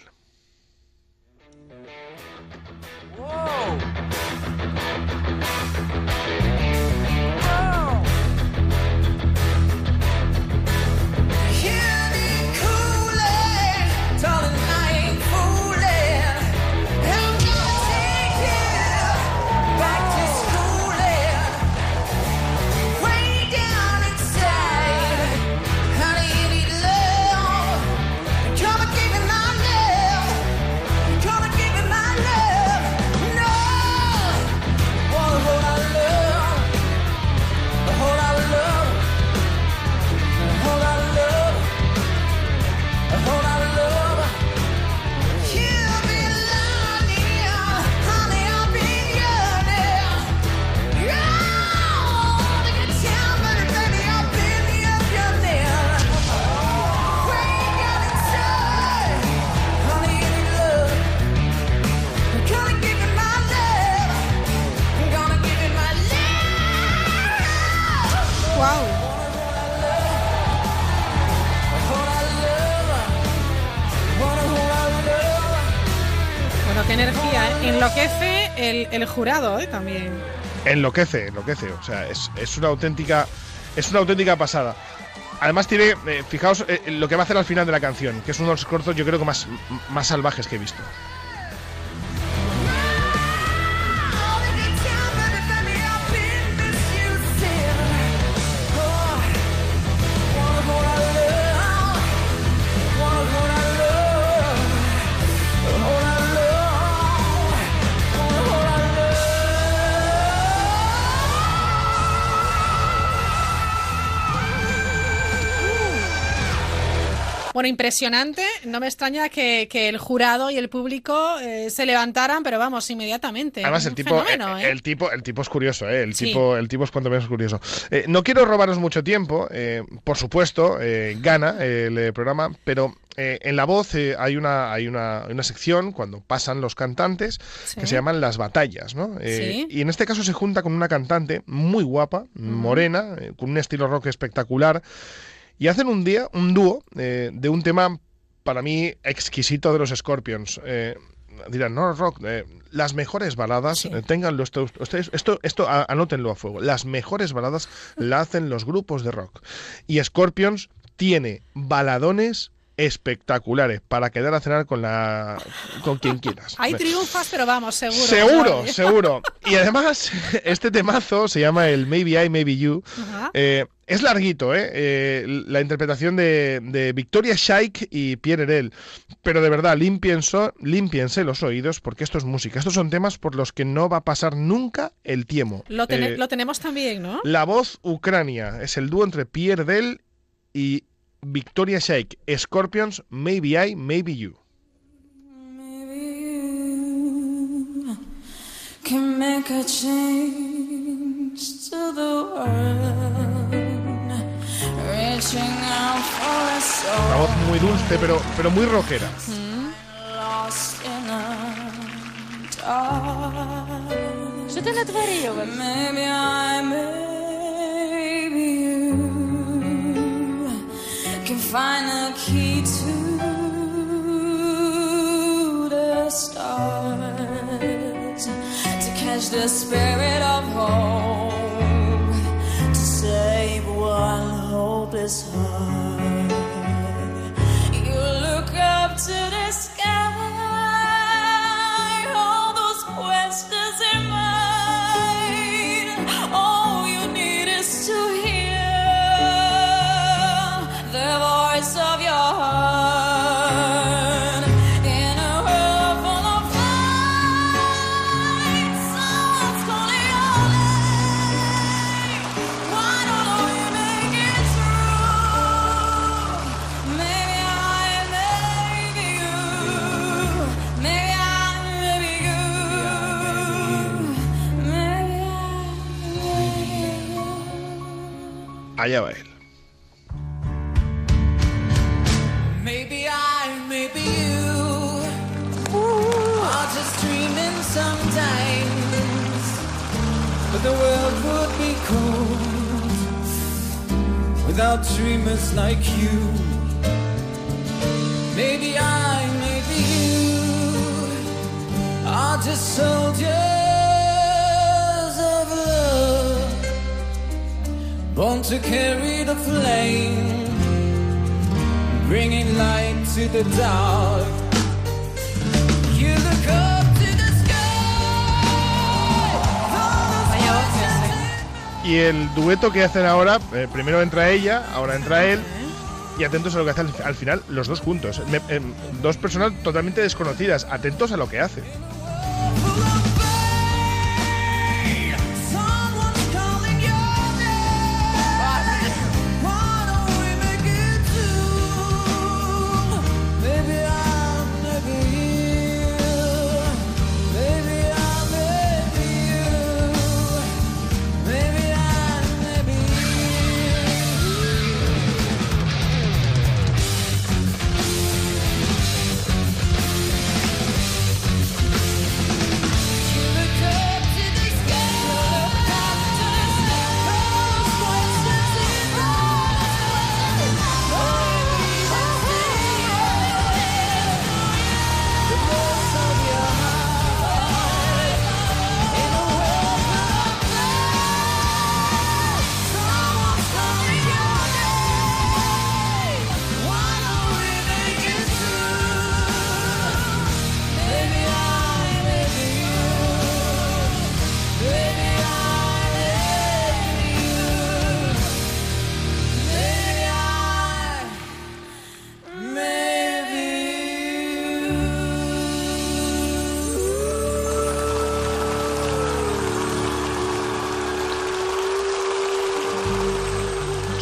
Enloquece el, el jurado, ¿eh? También. enloquece, enloquece. O sea, es, una auténtica. Es una auténtica pasada. Además tiene, eh, fijaos eh, lo que va a hacer al final de la canción, que es uno de los cortos yo creo que más, más salvajes que he visto. Bueno, impresionante. No me extraña que, que el jurado y el público eh, se levantaran, pero vamos, inmediatamente. Además, el tipo, fenómeno, eh, ¿eh? el tipo, el tipo es curioso, ¿eh? El Sí. tipo, el tipo es cuanto menos curioso. Eh, no quiero robaros mucho tiempo, eh, por supuesto, eh, gana el programa, pero eh, en la voz eh, hay una, hay una, una sección cuando pasan los cantantes Sí. que se llaman las batallas, ¿no? Eh, Sí. Y en este caso se junta con una cantante muy guapa, morena, con un estilo rock espectacular, y hacen un día, un dúo eh, de un tema para mí exquisito de los Scorpions. Eh, dirán, no, rock, eh, las mejores baladas, eh, ténganlo esto, ustedes, esto, esto a- anótenlo a fuego, las mejores baladas la hacen los grupos de rock. Y Scorpions tiene baladones espectaculares para quedar a cenar con la con quien quieras. Hay triunfas, pero vamos, seguro. Seguro, (laughs) seguro. Y además, este temazo se llama el Maybe I, Maybe You. Eh, es larguito, ¿eh? Eh, La interpretación de, de Victoria Shaik y Pierre Herel. Pero de verdad, límpiense, límpiense los oídos porque esto es música. Estos son temas por los que no va a pasar nunca el tiempo. Lo, Eh, lo tenemos también, ¿no? La voz Ucrania es el dúo entre Pierre Herel y Victoria Shaik. Scorpions, Maybe I, Maybe You. can make a change to the world. Reaching out for a soul. Una voz muy dulce, pero, pero muy rockera. find a key to the stars to catch the spirit of hope to save one hopeless heart. You look up to the Allá va él. Maybe I, maybe you are just dreaming sometimes. But the world would be cold without dreamers like you. Maybe I, maybe you are just soldiers born to carry the flame bringing light to the dark. You look up to the Y el dueto que hacen ahora, eh, primero entra ella, ahora entra él. Y atentos a lo que hacen al, al final los dos juntos. Em, dos personas totalmente desconocidas. Atentos a lo que hacen.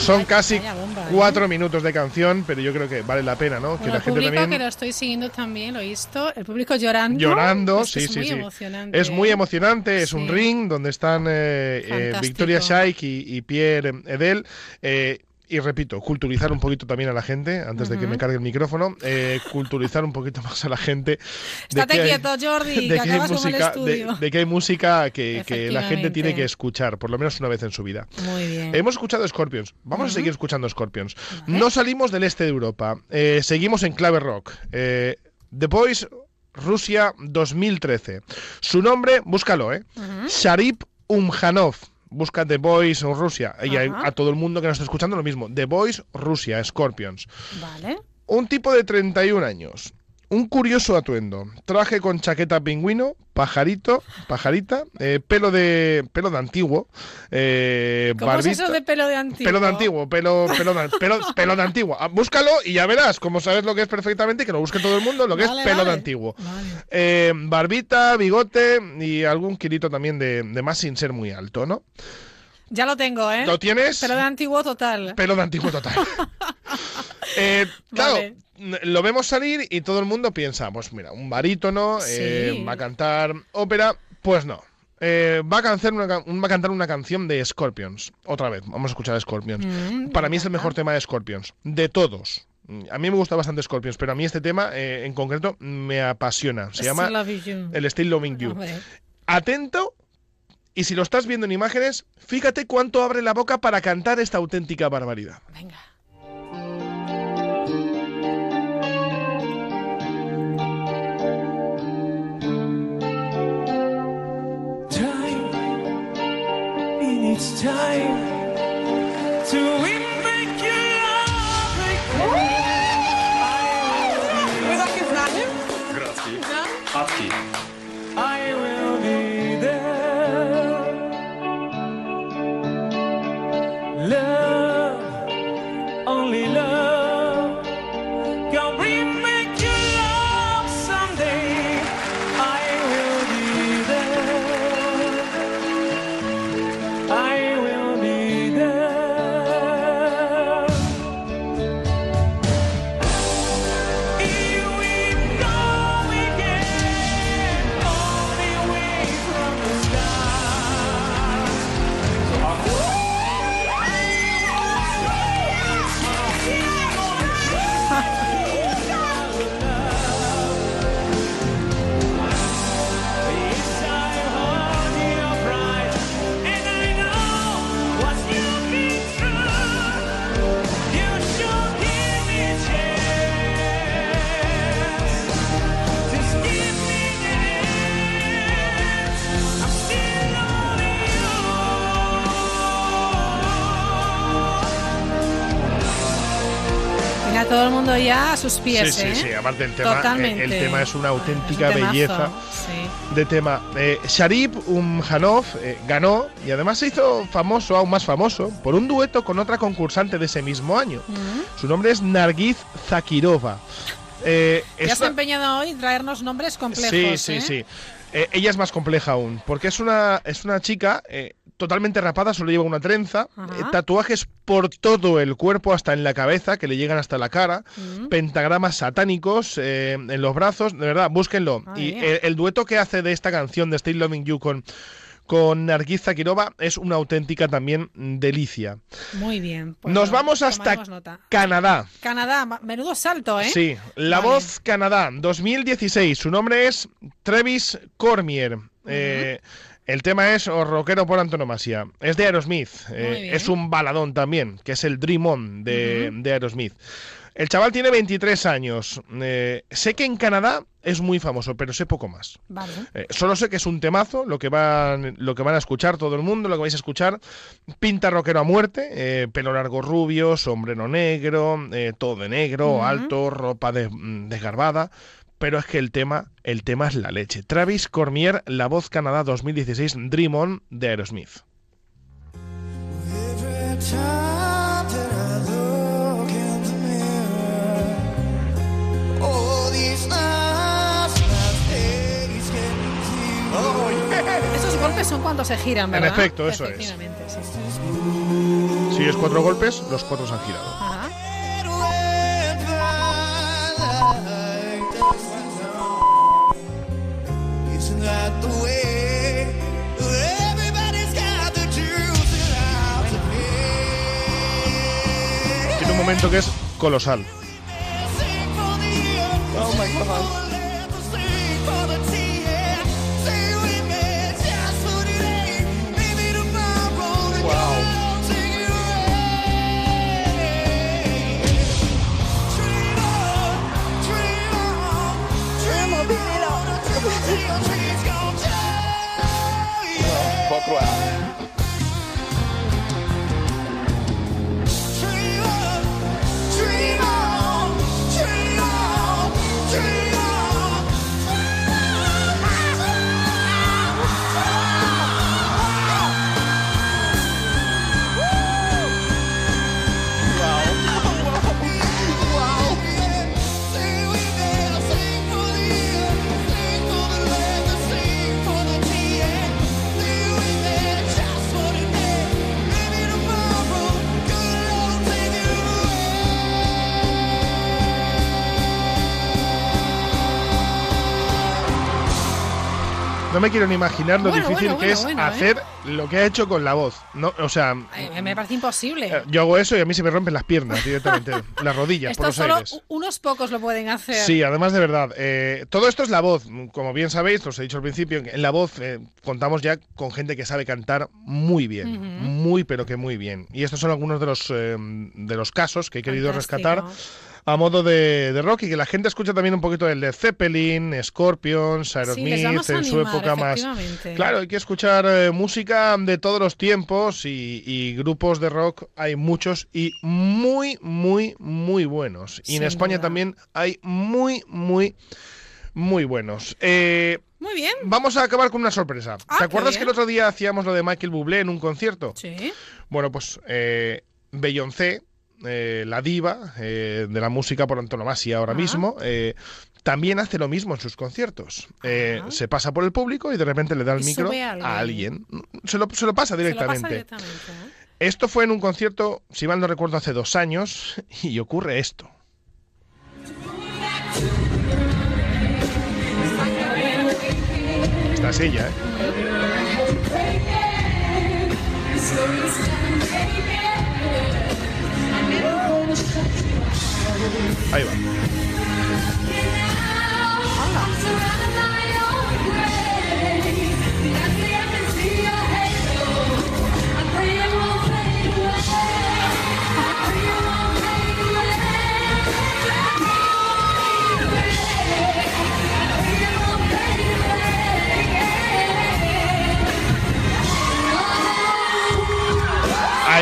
Son casi bomba, ¿eh? cuatro minutos de canción, pero yo creo que vale la pena, ¿no? que Bueno, la el gente público también que lo estoy siguiendo también, lo he visto. El público llorando. llorando, Es que sí, es sí, muy sí. emocionante. Es muy ¿eh? emocionante, es un Sí. ring donde están eh, eh. Victoria Shaik y, y Pierre Edel. Y repito, culturizar un poquito también a la gente, antes de que me cargue el micrófono, eh, culturizar un poquito (laughs) más a la gente. Estate que quieto, Jordi, (laughs) de que que música, de, de que hay música que, que la gente tiene que escuchar, por lo menos una vez en su vida. Muy bien. Hemos escuchado Scorpions. Vamos a seguir escuchando Scorpions. No salimos del este de Europa. Eh, seguimos en clave rock. Eh, The Boys Rusia 2013. Su nombre, búscalo, ¿eh? Sharip Umjanov. Busca The Boys Rusia. Y a, a todo el mundo que nos está escuchando lo mismo. The Boys Rusia, Scorpions. Vale. Un tipo de 31 años. Un curioso atuendo. Traje con chaqueta pingüino, pajarito, pajarita, eh, pelo de pelo de antiguo, eh, ¿Cómo es eso de pelo de antiguo? Pelo de antiguo, pelo, pelo, de, pelo, pelo de antiguo. Ah, Búscalo y ya verás, como sabes lo que es perfectamente, que lo busque todo el mundo, lo que Vale, es pelo de vale. antiguo. Eh, barbita, bigote y algún kilito también de, de más sin ser muy alto, ¿no? Ya lo tengo, ¿eh? ¿Lo tienes? Pelo de antiguo total. Pelo de antiguo total. (laughs) Eh, claro, Vale. lo vemos salir y todo el mundo piensa, pues mira, un barítono, eh, va a cantar ópera, pues no. Eh, va, a cantar una, va a cantar una canción de Scorpions. Otra vez, vamos a escuchar Scorpions. Mm, Para mí es el mejor tema de Scorpions, de todos. A mí me gusta bastante Scorpions, pero a mí este tema eh, en concreto me apasiona. Se llama. El Still Loving You. Atento y si lo estás viendo en imágenes, fíjate cuánto abre la boca para cantar esta auténtica barbaridad. Venga. Time, time to todo el mundo ya a sus pies, sí, sí, ¿eh? sí, aparte el tema, Totalmente. el, tema es una auténtica Es un temazo, belleza sí. de tema. Eh, Sharip Umjanov eh, ganó y además se hizo famoso, aún más famoso, por un dueto con otra concursante de ese mismo año. Su nombre es Nargiz Zakirova. Eh, Te es has una- empeñado hoy en traernos nombres complejos. Sí, sí, ¿eh? sí. Eh, ella es más compleja aún, porque es una, es una chica eh, totalmente rapada, solo lleva una trenza, Ajá. eh, tatuajes por todo el cuerpo, hasta en la cabeza, que le llegan hasta la cara, Mm. pentagramas satánicos eh, en los brazos, de verdad, búsquenlo. Ah, y el, el dueto que hace de esta canción de Still Loving You con, con Nargiz Zakirova es una auténtica también delicia. Muy bien. pues Nos no, vamos hasta nota. Canadá. Canadá, menudo salto, ¿eh? Sí, La Vale. Voz Canadá, 2016. Su nombre es Travis Cormier. Eh, el tema es o rockero por antonomasia. Es de Aerosmith. Eh, es un baladón también, que es el Dream On de, de Aerosmith. El chaval tiene 23 años. Eh, sé que en Canadá es muy famoso, pero sé poco más. Vale. Eh, solo sé que es un temazo, lo que, van, lo que van a escuchar todo el mundo, lo que vais a escuchar. Pinta rockero a muerte, eh, pelo largo rubio, sombrero negro, todo de negro, alto, ropa de- desgarbada. Pero es que el tema, el tema es la leche. Travis Cormier, La Voz Canadá 2016, Dream On de Aerosmith. Esos golpes son cuando se giran, En ¿verdad? efecto, eso es. Sí. Si es cuatro golpes, los cuatro se han girado. Ajá. Tiene un momento que es colosal. Oh my god. Croix. No me quiero ni imaginar lo Bueno, difícil bueno, que es bueno, ¿eh? hacer lo que ha hecho con la voz. No, o sea, me parece imposible. eh, yo hago eso y a mí se me rompen las piernas directamente, (laughs) las rodillas Esto por los solo aires. unos pocos lo pueden hacer. Sí, además de verdad. eh, todo esto es la voz. Como bien sabéis, os he dicho al principio, en la voz eh, contamos ya con gente que sabe cantar muy bien. Muy, pero que muy bien. Y estos son algunos de los, eh, de los casos que he querido Fantástico. rescatar a modo de, de rock y que la gente escucha también un poquito el de Zeppelin, Scorpions, Sí, Aerosmith, a en su época más. Claro, hay que escuchar eh, música de todos los tiempos y, y grupos de rock hay muchos y muy, muy, muy buenos. Y en España duda. también hay muy, muy, muy buenos. Eh, Muy bien. Vamos a acabar con una sorpresa. Ah, ¿Te acuerdas que el otro día hacíamos lo de Michael Bublé en un concierto? Sí. Bueno, pues eh, Beyoncé, eh, la diva eh, de la música por antonomasia ahora mismo, eh, también hace lo mismo en sus conciertos. Se pasa por el público y de repente le da el Y micro a alguien. Se lo, se lo pasa Se lo pasa directamente. directamente. Esto fue en un concierto, si mal no recuerdo, hace dos años (laughs) y ocurre esto. Esta es ella, ¿eh? Ahí va.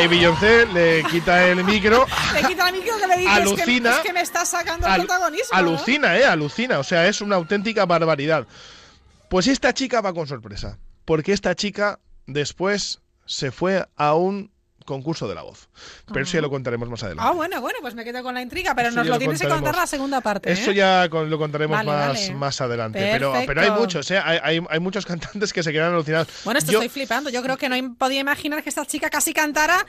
Ahí Beyoncé le quita el micro. Le quita el micro que le dices Alucina. que, es que me está sacando el protagonismo. ¿no? Alucina, ¿eh? Alucina. O sea, es una auténtica barbaridad. Pues esta chica va con sorpresa. Porque esta chica después se fue a un concurso de la voz. Pero eso ya lo contaremos más adelante. Ah, bueno, bueno, pues me quedo con la intriga, pero Eso nos ya lo lo tienes que contar la segunda parte. Eso ¿eh? ya con- lo contaremos Vale, más, vale. más adelante. Pero, pero hay muchos, ¿eh? hay, hay- hay muchos (laughs) cantantes que se quedan alucinados. Bueno, esto Yo- estoy flipando. Yo creo que no podía imaginar que esta chica casi cantara.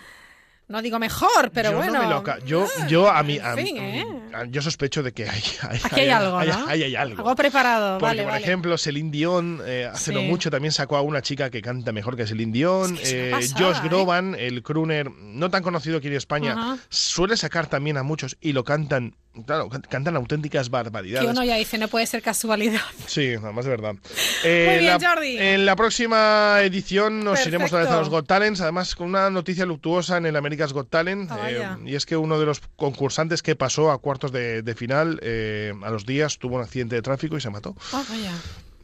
No digo mejor, pero yo bueno. no me lo ca- yo, yo a mí, a- fin, ¿eh? a- yo sospecho de que hay, hay, Aquí hay algo, hay- ¿no? hay- algo. Algo preparado, Porque, vale, por vale. ejemplo, Celine Dion eh, hace no mucho también sacó a una chica que canta mejor que Celine Dion. Es que Eh, pasada, Josh ¿eh? Groban, el crooner no tan conocido aquí en España, suele sacar también a muchos y lo cantan, claro, can- cantan auténticas Que barbaridades. uno ya dice, no puede ser casualidad. (laughs) Sí, nada más de verdad. (laughs) Muy bien, la- Jordi. En la próxima edición nos iremos otra vez a Perfecto. los Got Talents, además con una noticia luctuosa en el America's Got Talent, Ah, eh, y es que uno de los concursantes que pasó a cuartos de, de final eh, a los días tuvo un accidente de tráfico y se mató. Ah, vaya.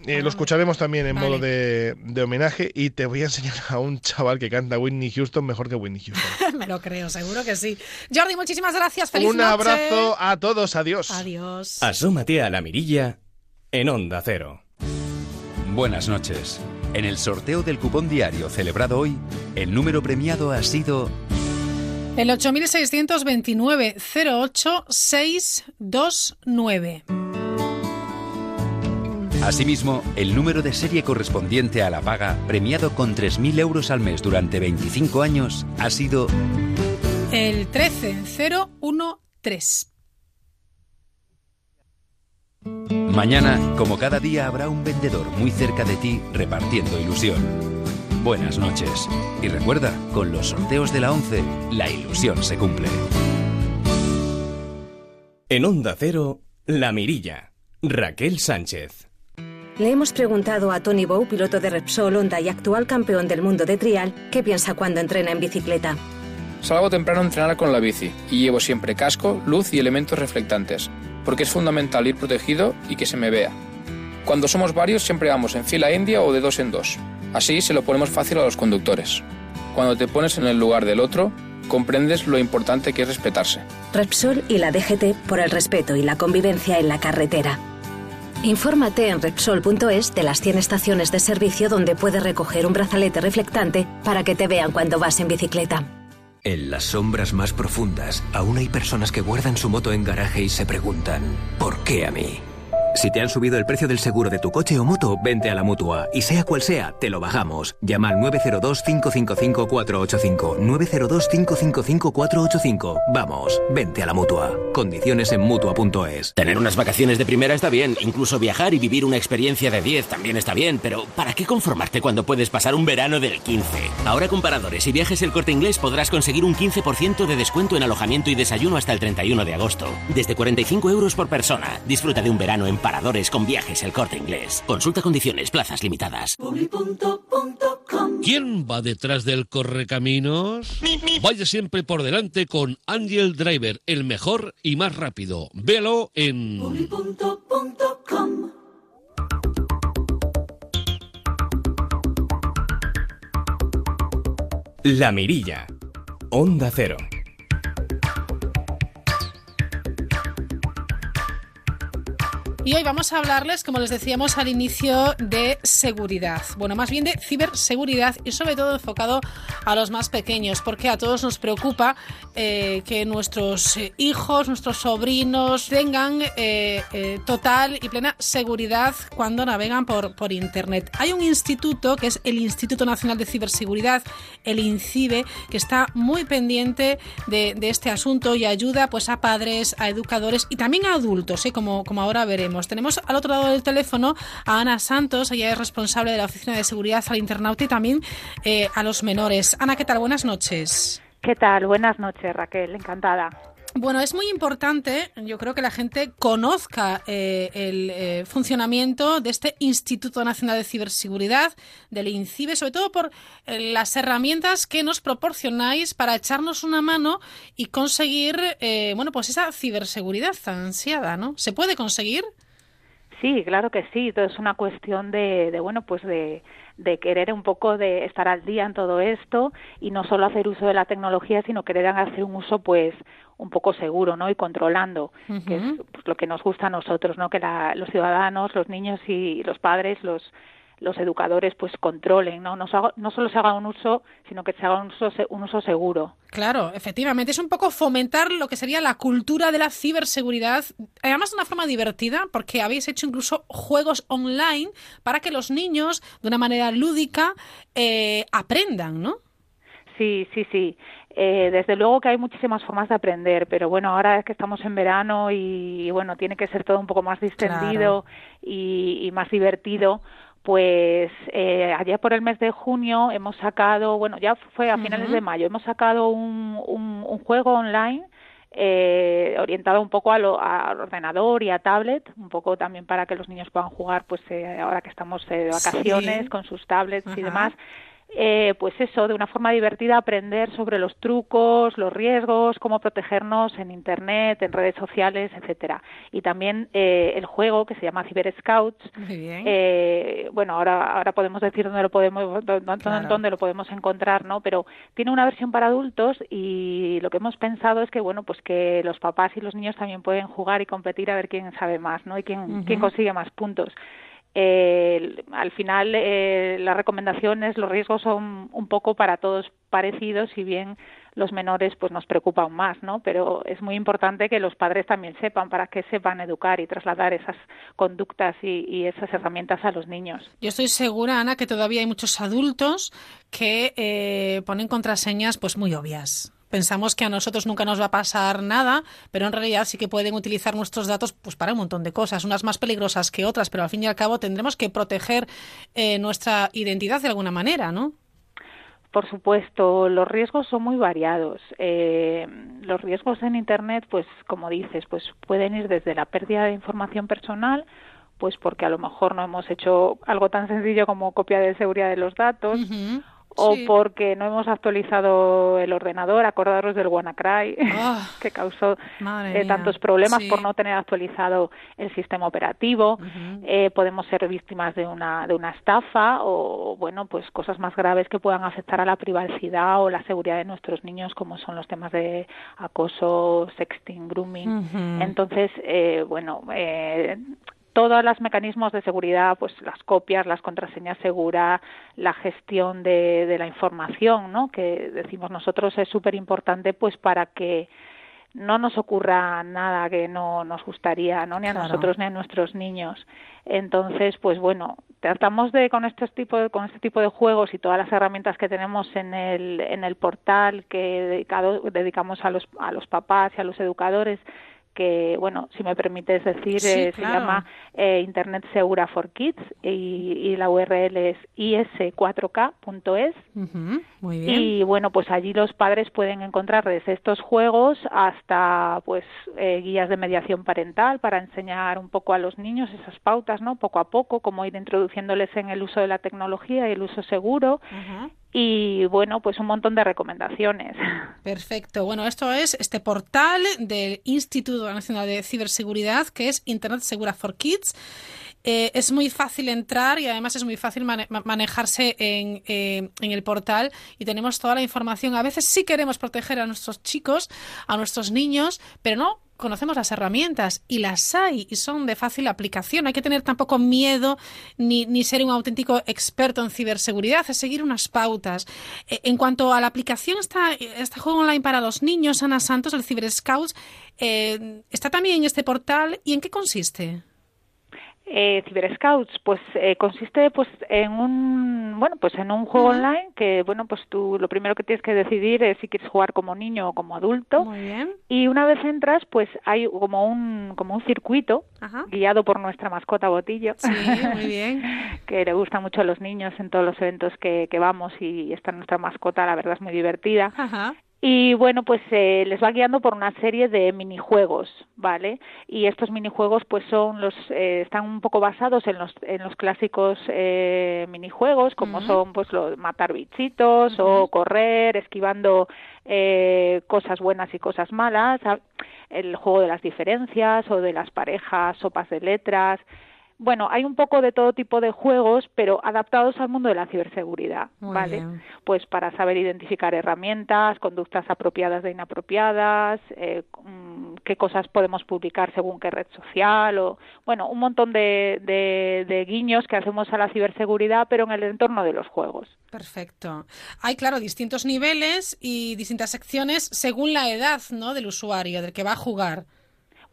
Eh, lo escucharemos también en Vale. modo de, de homenaje y te voy a enseñar a un chaval que canta Whitney Houston mejor que Whitney Houston. (laughs) me lo creo, seguro que sí. Jordi, muchísimas gracias. Feliz un noche. abrazo a todos, adiós. Adiós. Asómate a la mirilla en Onda Cero. Buenas noches. En el sorteo del cupón diario celebrado hoy, el número premiado ha sido El 8629 08629. Asimismo, el número de serie correspondiente a la paga, premiado con 3.000 euros al mes durante 25 años, ha sido El 13013. Mañana, como cada día, habrá un vendedor muy cerca de ti repartiendo ilusión. Buenas noches. Y recuerda, con los sorteos de la 11, la ilusión se cumple. En Onda Cero, La Mirilla. Raquel Sánchez. Le hemos preguntado a Tony Bow, piloto de Repsol Honda y actual campeón del mundo de trial, qué piensa cuando entrena en bicicleta. Salgo temprano a entrenar con la bici y llevo siempre casco, luz y elementos reflectantes, porque es fundamental ir protegido y que se me vea. Cuando somos varios siempre vamos en fila india o de dos en dos. Así se lo ponemos fácil a los conductores. Cuando te pones en el lugar del otro, comprendes lo importante que es respetarse. Repsol y la DGT por el respeto y la convivencia en la carretera. Infórmate en Repsol.es de las 100 estaciones de servicio donde puedes recoger un brazalete reflectante para que te vean cuando vas en bicicleta. En las sombras más profundas, aún hay personas que guardan su moto en garaje y se preguntan, ¿por qué a mí? Si te han subido el precio del seguro de tu coche o moto, vente a la mutua. Y sea cual sea, te lo bajamos. Llama al 902-555-485. 902-555-485. Vamos, vente a la mutua. Condiciones en mutua.es. Tener unas vacaciones de primera está bien, incluso viajar y vivir una experiencia de 10 también está bien, pero ¿para qué conformarte cuando puedes pasar un verano del 15? Ahora con Paradores y Viajes El Corte Inglés podrás conseguir un 15% de descuento en alojamiento y desayuno hasta el 31 de agosto. Desde 45 euros por persona. Disfruta de un verano en Paradores con Viajes El Corte Inglés. Consulta condiciones, plazas limitadas. ¿Quién va detrás del correcaminos? Vaya siempre por delante con Angel Driver, el mejor y más rápido. Véalo en La Mirilla. Onda Cero. Y hoy vamos a hablarles, como les decíamos al inicio, de seguridad. Bueno, más bien de ciberseguridad y sobre todo enfocado a los más pequeños, porque a todos nos preocupa eh, que nuestros eh, hijos, nuestros sobrinos tengan eh, total y plena seguridad cuando navegan por, por Internet. Hay un instituto que es el Instituto Nacional de Ciberseguridad, el INCIBE, que está muy pendiente de, este asunto y ayuda pues a padres, a educadores y también a adultos, como, como ahora veremos. Tenemos al otro lado del teléfono a Ana Santos, ella es responsable de la Oficina de Seguridad al Internauta y también eh, a los menores. Ana, ¿qué tal? Buenas noches. ¿Qué tal? Buenas noches, Raquel. Encantada. Bueno, es muy importante, yo creo que la gente conozca eh, el eh, funcionamiento de este Instituto Nacional de Ciberseguridad, del INCIBE, sobre todo por eh, las herramientas que nos proporcionáis para echarnos una mano y conseguir, bueno, pues esa ciberseguridad tan ansiada, ¿no? ¿Se puede conseguir? Sí, claro que sí. Todo es una cuestión de, de bueno, pues de, de querer un poco de estar al día en todo esto y no solo hacer uso de la tecnología, sino querer hacer un uso, pues, un poco seguro, ¿no? Y controlando, que es pues, lo que nos gusta a nosotros, ¿no? Que la- los ciudadanos, los niños y los padres, los los educadores pues controlen, ¿no? No, se haga- no solo se haga un uso, sino que se haga un uso, un uso seguro. Claro, efectivamente, es un poco fomentar lo que sería la cultura de la ciberseguridad, además de una forma divertida, porque habéis hecho incluso juegos online para que los niños, de una manera lúdica, eh, aprendan, ¿no? Sí, sí, sí. Eh, desde luego que hay muchísimas formas de aprender, pero bueno, ahora es que estamos en verano y, bueno, tiene que ser todo un poco más distendido y, y más divertido. Pues eh, allá por el mes de junio hemos sacado, bueno, ya fue a finales de mayo, hemos sacado un, un, un juego online eh, orientado un poco a al ordenador y a tablet, un poco también para que los niños puedan jugar, pues eh, ahora que estamos eh, de vacaciones Sí. con sus tablets y demás. Eh, pues eso, de una forma divertida, aprender sobre los trucos, los riesgos, cómo protegernos en Internet, en redes sociales, etcétera. Y también eh, el juego que se llama Cyber Scouts. Muy bien. Eh, bueno, ahora ahora podemos decir dónde lo podemos dónde, Claro. dónde lo podemos encontrar, ¿no? Pero tiene una versión para adultos y lo que hemos pensado es que bueno, pues que los papás y los niños también pueden jugar y competir a ver quién sabe más, ¿no? Y quién quién consigue más puntos. Eh, al final eh, las recomendaciones, los riesgos son un poco para todos parecidos, si bien los menores pues nos preocupan más, ¿no? Pero es muy importante que los padres también sepan para que sepan educar y trasladar esas conductas y, y esas herramientas a los niños. Yo estoy segura, Ana, que todavía hay muchos adultos que eh, ponen contraseñas pues muy obvias. Pensamos que a nosotros nunca nos va a pasar nada, pero en realidad sí que pueden utilizar nuestros datos pues para un montón de cosas, unas más peligrosas que otras, pero al fin y al cabo tendremos que proteger eh, nuestra identidad de alguna manera, ¿no? Por supuesto, los riesgos son muy variados. Eh, los riesgos en Internet, pues como dices, pues pueden ir desde la pérdida de información personal, pues porque a lo mejor no hemos hecho algo tan sencillo como copia de seguridad de los datos, o sí. porque no hemos actualizado el ordenador, acordaros del WannaCry, (laughs) que causó eh, tantos problemas sí. por no tener actualizado el sistema operativo. Eh, podemos ser víctimas de una, de una estafa o, bueno, pues cosas más graves que puedan afectar a la privacidad o la seguridad de nuestros niños, como son los temas de acoso, sexting, grooming. Entonces, eh, bueno, eh, todos los mecanismos de seguridad, pues las copias, las contraseñas seguras, la gestión de, de la información, ¿no? Que decimos nosotros es súper importante, pues para que no nos ocurra nada que no nos gustaría, ¿no? Ni a Claro. nosotros ni a nuestros niños. Entonces, pues bueno, tratamos de con este tipo de, con este tipo de juegos y todas las herramientas que tenemos en el en el portal que dedicado dedicamos a los a los papás y a los educadores que, bueno, si me permites decir, Sí, eh, claro. se llama eh, Internet Segura for Kids y, y la URL es is4k.es. Ujú, Muy bien. Y bueno, pues allí los padres pueden encontrar desde estos juegos hasta pues eh, guías de mediación parental para enseñar un poco a los niños esas pautas, ¿no? Poco a poco, cómo ir introduciéndoles en el uso de la tecnología y el uso seguro. Y bueno, pues un montón de recomendaciones. (laughs) Perfecto. Bueno, esto es este portal del Instituto Nacional de Ciberseguridad, que es Internet Segura for Kids. Eh, es muy fácil entrar y además es muy fácil mane- ma- manejarse en, eh, en el portal y tenemos toda la información. A veces sí queremos proteger a nuestros chicos, a nuestros niños, pero no conocemos las herramientas y las hay y son de fácil aplicación. No hay que tener tampoco miedo ni, ser un auténtico experto en ciberseguridad, es seguir unas pautas. Eh, En cuanto a la aplicación, está, este juego online para los niños, Ana Santos, el Cyber Scouts, eh, está también en este portal. ¿Y en qué consiste? Eh, Cyber Scouts, pues eh, consiste pues en un bueno pues en un juego online que bueno pues tú lo primero que tienes que decidir es si quieres jugar como niño o como adulto. Muy bien. Y una vez entras pues hay como un como un circuito Ajá. guiado por nuestra mascota Botillo. Sí, muy bien. (laughs) que le gusta mucho a los niños en todos los eventos que, que vamos y está nuestra mascota, la verdad es muy divertida. Ajá. Y bueno, pues eh, les va guiando por una serie de minijuegos, ¿vale? Y estos minijuegos pues son los eh, están un poco basados en los en los clásicos eh, minijuegos como son pues lo, matar bichitos o correr esquivando eh, cosas buenas y cosas malas, el juego de las diferencias o de las parejas, sopas de letras. Bueno, hay un poco de todo tipo de juegos, pero adaptados al mundo de la ciberseguridad, Muy ¿vale? bien. Pues para saber identificar herramientas, conductas apropiadas de inapropiadas, eh, mm, qué cosas podemos publicar según qué red social, o bueno, un montón de, de, de guiños que hacemos a la ciberseguridad, pero en el entorno de los juegos. Perfecto. Hay, claro, distintos niveles y distintas secciones según la edad ¿no? del usuario, del que va a jugar.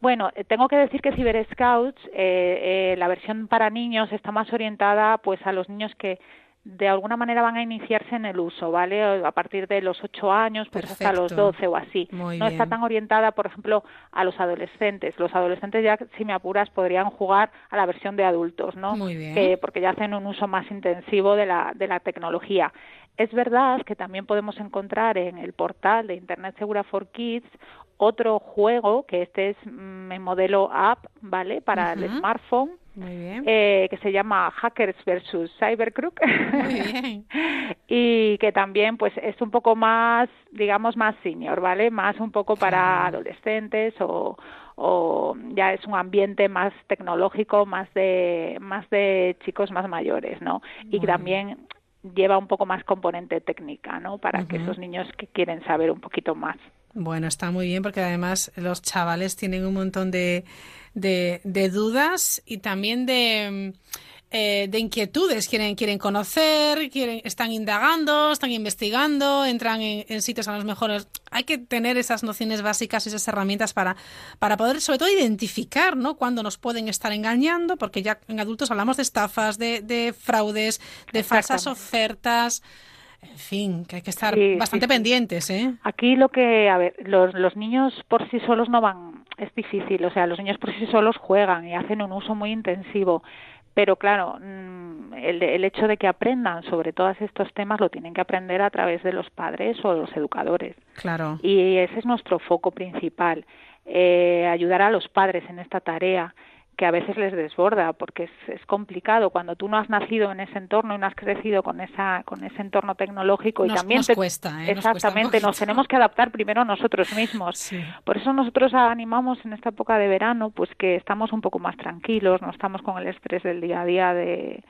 Bueno, eh, tengo que decir que Cyber Scouts, eh, eh, la versión para niños está más orientada pues a los niños que de alguna manera van a iniciarse en el uso, ¿vale? A partir de los 8 años, pues hasta los Perfecto. 12 o así. Muy no está tan orientada, por ejemplo, a los adolescentes. Los adolescentes ya, si me apuras, podrían jugar a la versión de adultos, ¿no? Muy bien. Que- porque ya hacen un uso más intensivo de la, de la tecnología. Es verdad que también podemos encontrar en el portal de Internet Segura for Kids otro juego, que este es mm, en modelo app, ¿vale? Para el smartphone, Muy bien. eh, que se llama Hackers versus Cybercrook. Muy (laughs) bien. y que también pues es un poco más, digamos, más senior, ¿vale? Más un poco para adolescentes o, o ya es un ambiente más tecnológico, más de, más de chicos más mayores, ¿no? Y que también lleva un poco más componente técnica, ¿no? Para que esos niños que quieren saber un poquito más. Bueno, está muy bien porque además los chavales tienen un montón de, de, de dudas y también de, mm, eh, de inquietudes. Quieren, quieren conocer, quieren, están indagando, están investigando, entran en, en sitios a los mejores. Hay que tener esas nociones básicas, esas herramientas para, para poder, sobre todo, identificar ¿no? cuándo nos pueden estar engañando, porque ya en adultos hablamos de estafas, de, de fraudes, de falsas ofertas. En fin, que hay que estar Sí, bastante sí. pendientes, ¿eh? Aquí lo que, a ver, los, los niños por sí solos no van, es difícil, o sea, los niños por sí solos juegan y hacen un uso muy intensivo, pero claro, mm, el, el hecho de que aprendan sobre todos estos temas lo tienen que aprender a través de los padres o de los educadores. Claro. Y ese es nuestro foco principal, eh, ayudar a los padres en esta tarea que a veces les desborda porque es, es complicado. Cuando tú no has nacido en ese entorno y no has crecido con esa con ese entorno tecnológico y Nos- también nos te- cuesta, ¿eh? Nos cuesta exactamente nos tenemos que adaptar primero nosotros mismos. Por eso nosotros animamos en esta época de verano pues que estamos un poco más tranquilos no estamos con el estrés del día a día de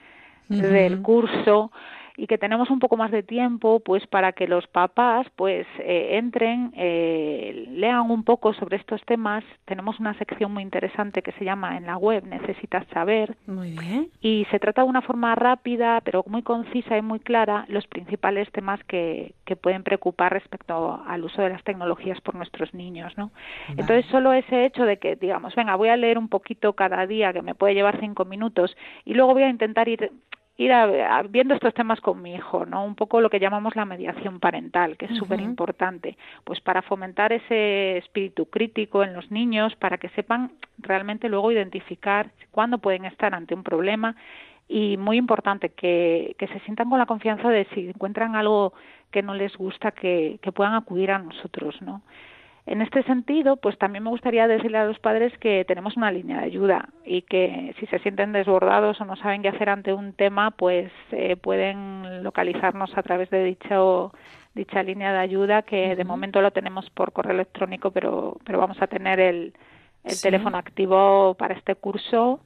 del curso y que tenemos un poco más de tiempo pues para que los papás pues eh, entren eh, lean un poco sobre estos temas. Tenemos una sección muy interesante que se llama en la web necesitas saber. Muy bien. y se trata de una forma rápida pero muy concisa y muy clara los principales temas que, que pueden preocupar respecto al uso de las tecnologías por nuestros niños no entonces solo ese hecho de que digamos venga voy a leer un poquito cada día que me puede llevar cinco minutos y luego voy a intentar ir ir a- a- viendo estos temas con mi hijo, ¿no? Un poco lo que llamamos la mediación parental, que es Ujú. súper importante, pues para fomentar ese espíritu crítico en los niños, para que sepan realmente luego identificar cuándo pueden estar ante un problema y muy importante que, que se sientan con la confianza de si encuentran algo que no les gusta que, que puedan acudir a nosotros, ¿no? En este sentido, pues también me gustaría decirle a los padres que tenemos una línea de ayuda y que si se sienten desbordados o no saben qué hacer ante un tema, pues eh, pueden localizarnos a través de dicho dicha línea de ayuda que de momento lo tenemos por correo electrónico, pero pero vamos a tener el, el Sí. teléfono activo para este curso.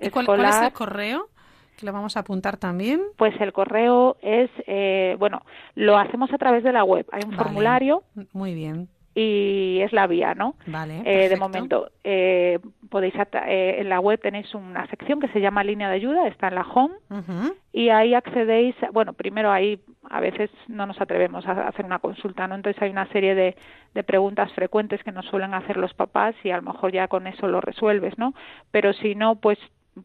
¿Y cuál, cuál es el correo? Que lo vamos a apuntar también. Pues el correo es, eh, bueno, lo hacemos a través de la web. Hay un Vale. formulario Muy bien. Y es la vía, ¿no? Vale. Eh, de momento, eh, podéis eh, en la web tenéis una sección que se llama línea de ayuda, está en la home y ahí accedéis, bueno, primero ahí a veces no nos atrevemos a hacer una consulta, ¿no? Entonces hay una serie de, de preguntas frecuentes que nos suelen hacer los papás y a lo mejor ya con eso lo resuelves, ¿no? Pero si no, pues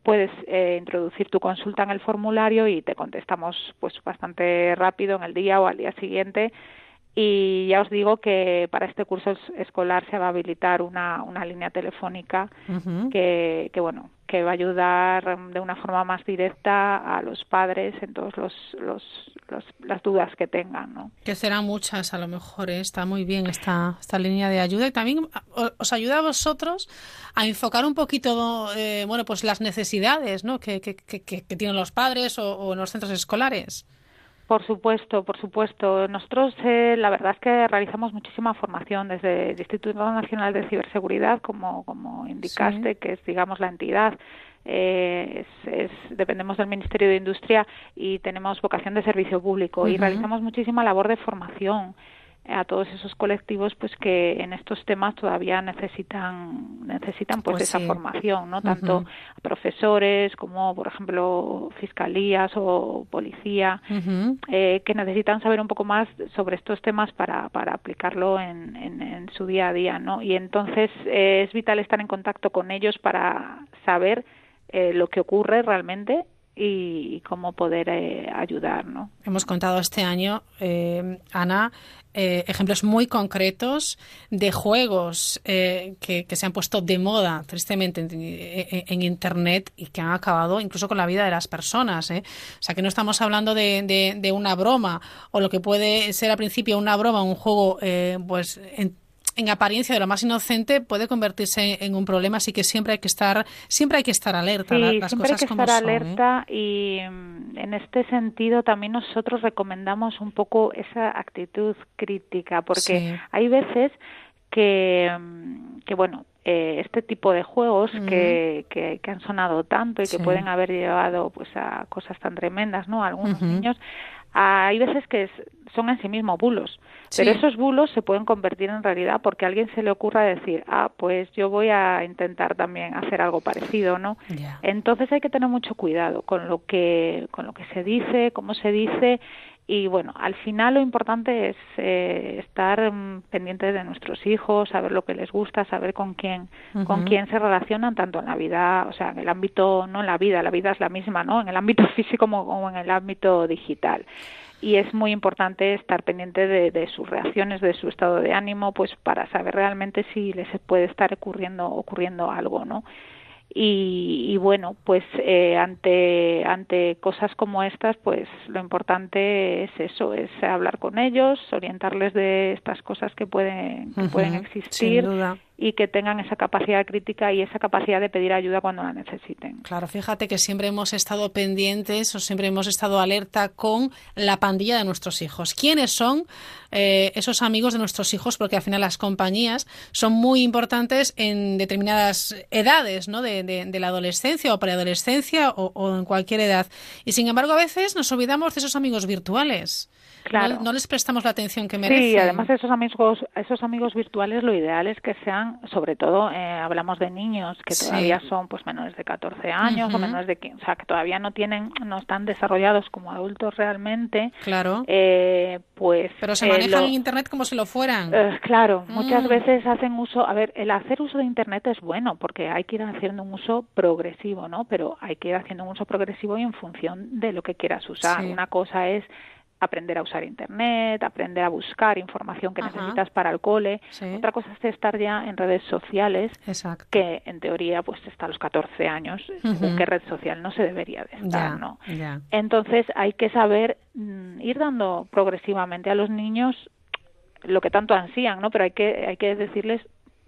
puedes eh, introducir tu consulta en el formulario y te contestamos pues bastante rápido en el día o al día siguiente y ya os digo que para este curso es- escolar se va a habilitar una, una línea telefónica que, que bueno que va a ayudar de una forma más directa a los padres en todas los, los, los- las dudas que tengan ¿no? Que serán muchas, a lo mejor. ¿eh? Está muy bien esta, esta línea de ayuda y también o- os ayuda a vosotros a enfocar un poquito, eh, bueno, pues las necesidades, ¿no? Que, que, que, que- que tienen los padres o, o en los centros escolares. Por supuesto, por supuesto. Nosotros, eh, la verdad es que realizamos muchísima formación desde el Instituto Nacional de Ciberseguridad, como, como indicaste, que es, digamos, la entidad. eh, es, es- dependemos del Ministerio de Industria y tenemos vocación de servicio público y realizamos muchísima labor de formación a todos esos colectivos pues que en estos temas todavía necesitan necesitan pues, Pues esa sí. formación no tanto a profesores como por ejemplo fiscalías o policía eh, que necesitan saber un poco más sobre estos temas para, para aplicarlo en, en, en su día a día, ¿no? Y entonces eh, es vital estar en contacto con ellos para saber eh, lo que ocurre realmente y, cómo poder eh, ayudar, ¿no? Hemos contado este año, eh, Ana, eh, ejemplos muy concretos de juegos eh, que, se han puesto de moda, tristemente, en, en- en Internet y que han acabado incluso con la vida de las personas. ¿eh? O sea, que no estamos hablando de, de- de una broma o lo que puede ser al principio una broma, un juego, eh, pues en, en apariencia de lo más inocente puede convertirse en un problema, así que siempre hay que estar, siempre hay que estar alerta. Sí, la- las siempre hay cosas que como estar son, ¿eh? alerta y mm, en este sentido también nosotros recomendamos un poco esa actitud crítica porque Sí. hay veces que, mm, que bueno, eh, este tipo de juegos que, que, que han sonado tanto y que pueden haber llevado pues a cosas tan tremendas, ¿no? A algunos niños, hay veces que es- son en sí mismos bulos, pero esos bulos se pueden convertir en realidad porque a alguien se le ocurra decir, ah, pues yo voy a intentar también hacer algo parecido, ¿no? Entonces hay que tener mucho cuidado con lo que con lo que se dice, cómo se dice y bueno, al final lo importante es eh, estar mm, pendiente de nuestros hijos, saber lo que les gusta, saber con quién con quién se relacionan tanto en la vida, o sea, en el ámbito no en la vida, la vida es la misma, ¿no? En el ámbito (laughs) físico como, como en el ámbito digital. Y es muy importante estar pendiente de, de sus reacciones, de su estado de ánimo, pues para saber realmente si les puede estar ocurriendo ocurriendo algo, ¿no? y, y bueno pues eh, ante ante cosas como estas pues lo importante es eso es hablar con ellos orientarles de estas cosas que pueden que pueden sin existir duda. Y que tengan esa capacidad crítica y esa capacidad de pedir ayuda cuando la necesiten Claro, fíjate que siempre hemos estado pendientes o siempre hemos estado alerta con la pandilla de nuestros hijos. ¿Quiénes son eh, esos amigos de nuestros hijos? Porque al final las compañías son muy importantes en determinadas edades, ¿no? De, de- de la adolescencia o preadolescencia o, o en cualquier edad. Y sin embargo, a veces nos olvidamos de esos amigos virtuales. Claro. no, no les prestamos la atención que merecen. Sí, además esos amigos, esos amigos virtuales lo ideal es que sean, sobre todo, eh, hablamos de niños que Sí. todavía son pues menores de 14 años o menores de 15, o sea, que todavía no tienen, no están desarrollados como adultos realmente. Claro. Eh, pues. Pero se eh, manejan lo- en Internet como si lo fueran. claro, muchas Mm. veces hacen uso, a ver, el hacer uso de Internet es bueno porque hay que ir haciendo un uso progresivo, ¿no? Pero hay que ir haciendo un uso progresivo y en función de lo que quieras usar. Sí. Una cosa es aprender a usar Internet, aprender a buscar información que Ajá. necesitas para el cole. Sí. Otra cosa es estar ya en redes sociales, Exacto. que en teoría pues está a los 14 años, según Ujú. qué red social no se debería de estar, Ya, ¿no? ya. Entonces hay que saber mm, ir dando progresivamente a los niños lo que tanto ansían, ¿no? Pero hay que hay que decirles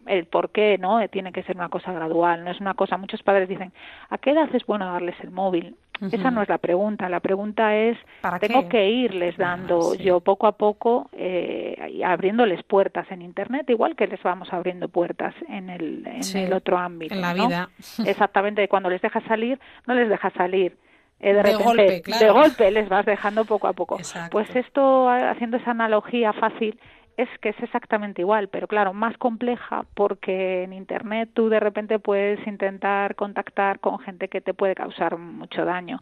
el por qué, ¿no? Eh, Tiene que ser una cosa gradual, no es una cosa. Muchos padres dicen, ¿a qué edad es bueno darles el móvil? Esa no es la pregunta. La pregunta es, ¿Para tengo qué? que irles dando yo poco a poco, eh, y abriéndoles puertas en Internet, igual que les vamos abriendo puertas en el, en Sí, el otro ámbito. en la ¿no? vida. (laughs) Exactamente, cuando les dejas salir, no les dejas salir. eh, de, De repente, golpe, claro. de golpe les vas dejando poco a poco. Exacto. Pues esto, haciendo esa analogía fácil, es que es exactamente igual, pero claro, más compleja porque en Internet tú de repente puedes intentar contactar con gente que te puede causar mucho daño.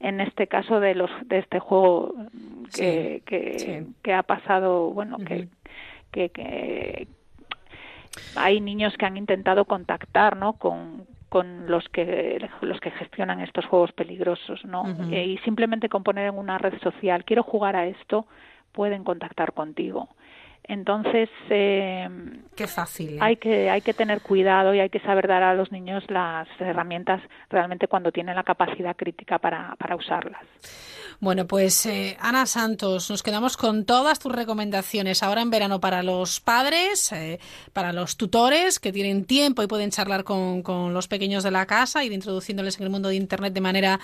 En este caso de los de este juego que, Sí, que, sí. que ha pasado, bueno, que, que, que hay niños que han intentado contactar, ¿no? Con, con los que los que gestionan estos juegos peligrosos, ¿no? Eh, y simplemente con poner en una red social, quiero jugar a esto, pueden contactar contigo. Entonces, eh, Qué fácil. ¿eh? hay que hay que tener cuidado y hay que saber dar a los niños las herramientas realmente cuando tienen la capacidad crítica para, para usarlas. Bueno, pues eh, Ana Santos, nos quedamos con todas tus recomendaciones ahora en verano para los padres, para los tutores que tienen tiempo y pueden charlar con, con los pequeños de la casa, ir introduciéndoles en el mundo de Internet de manera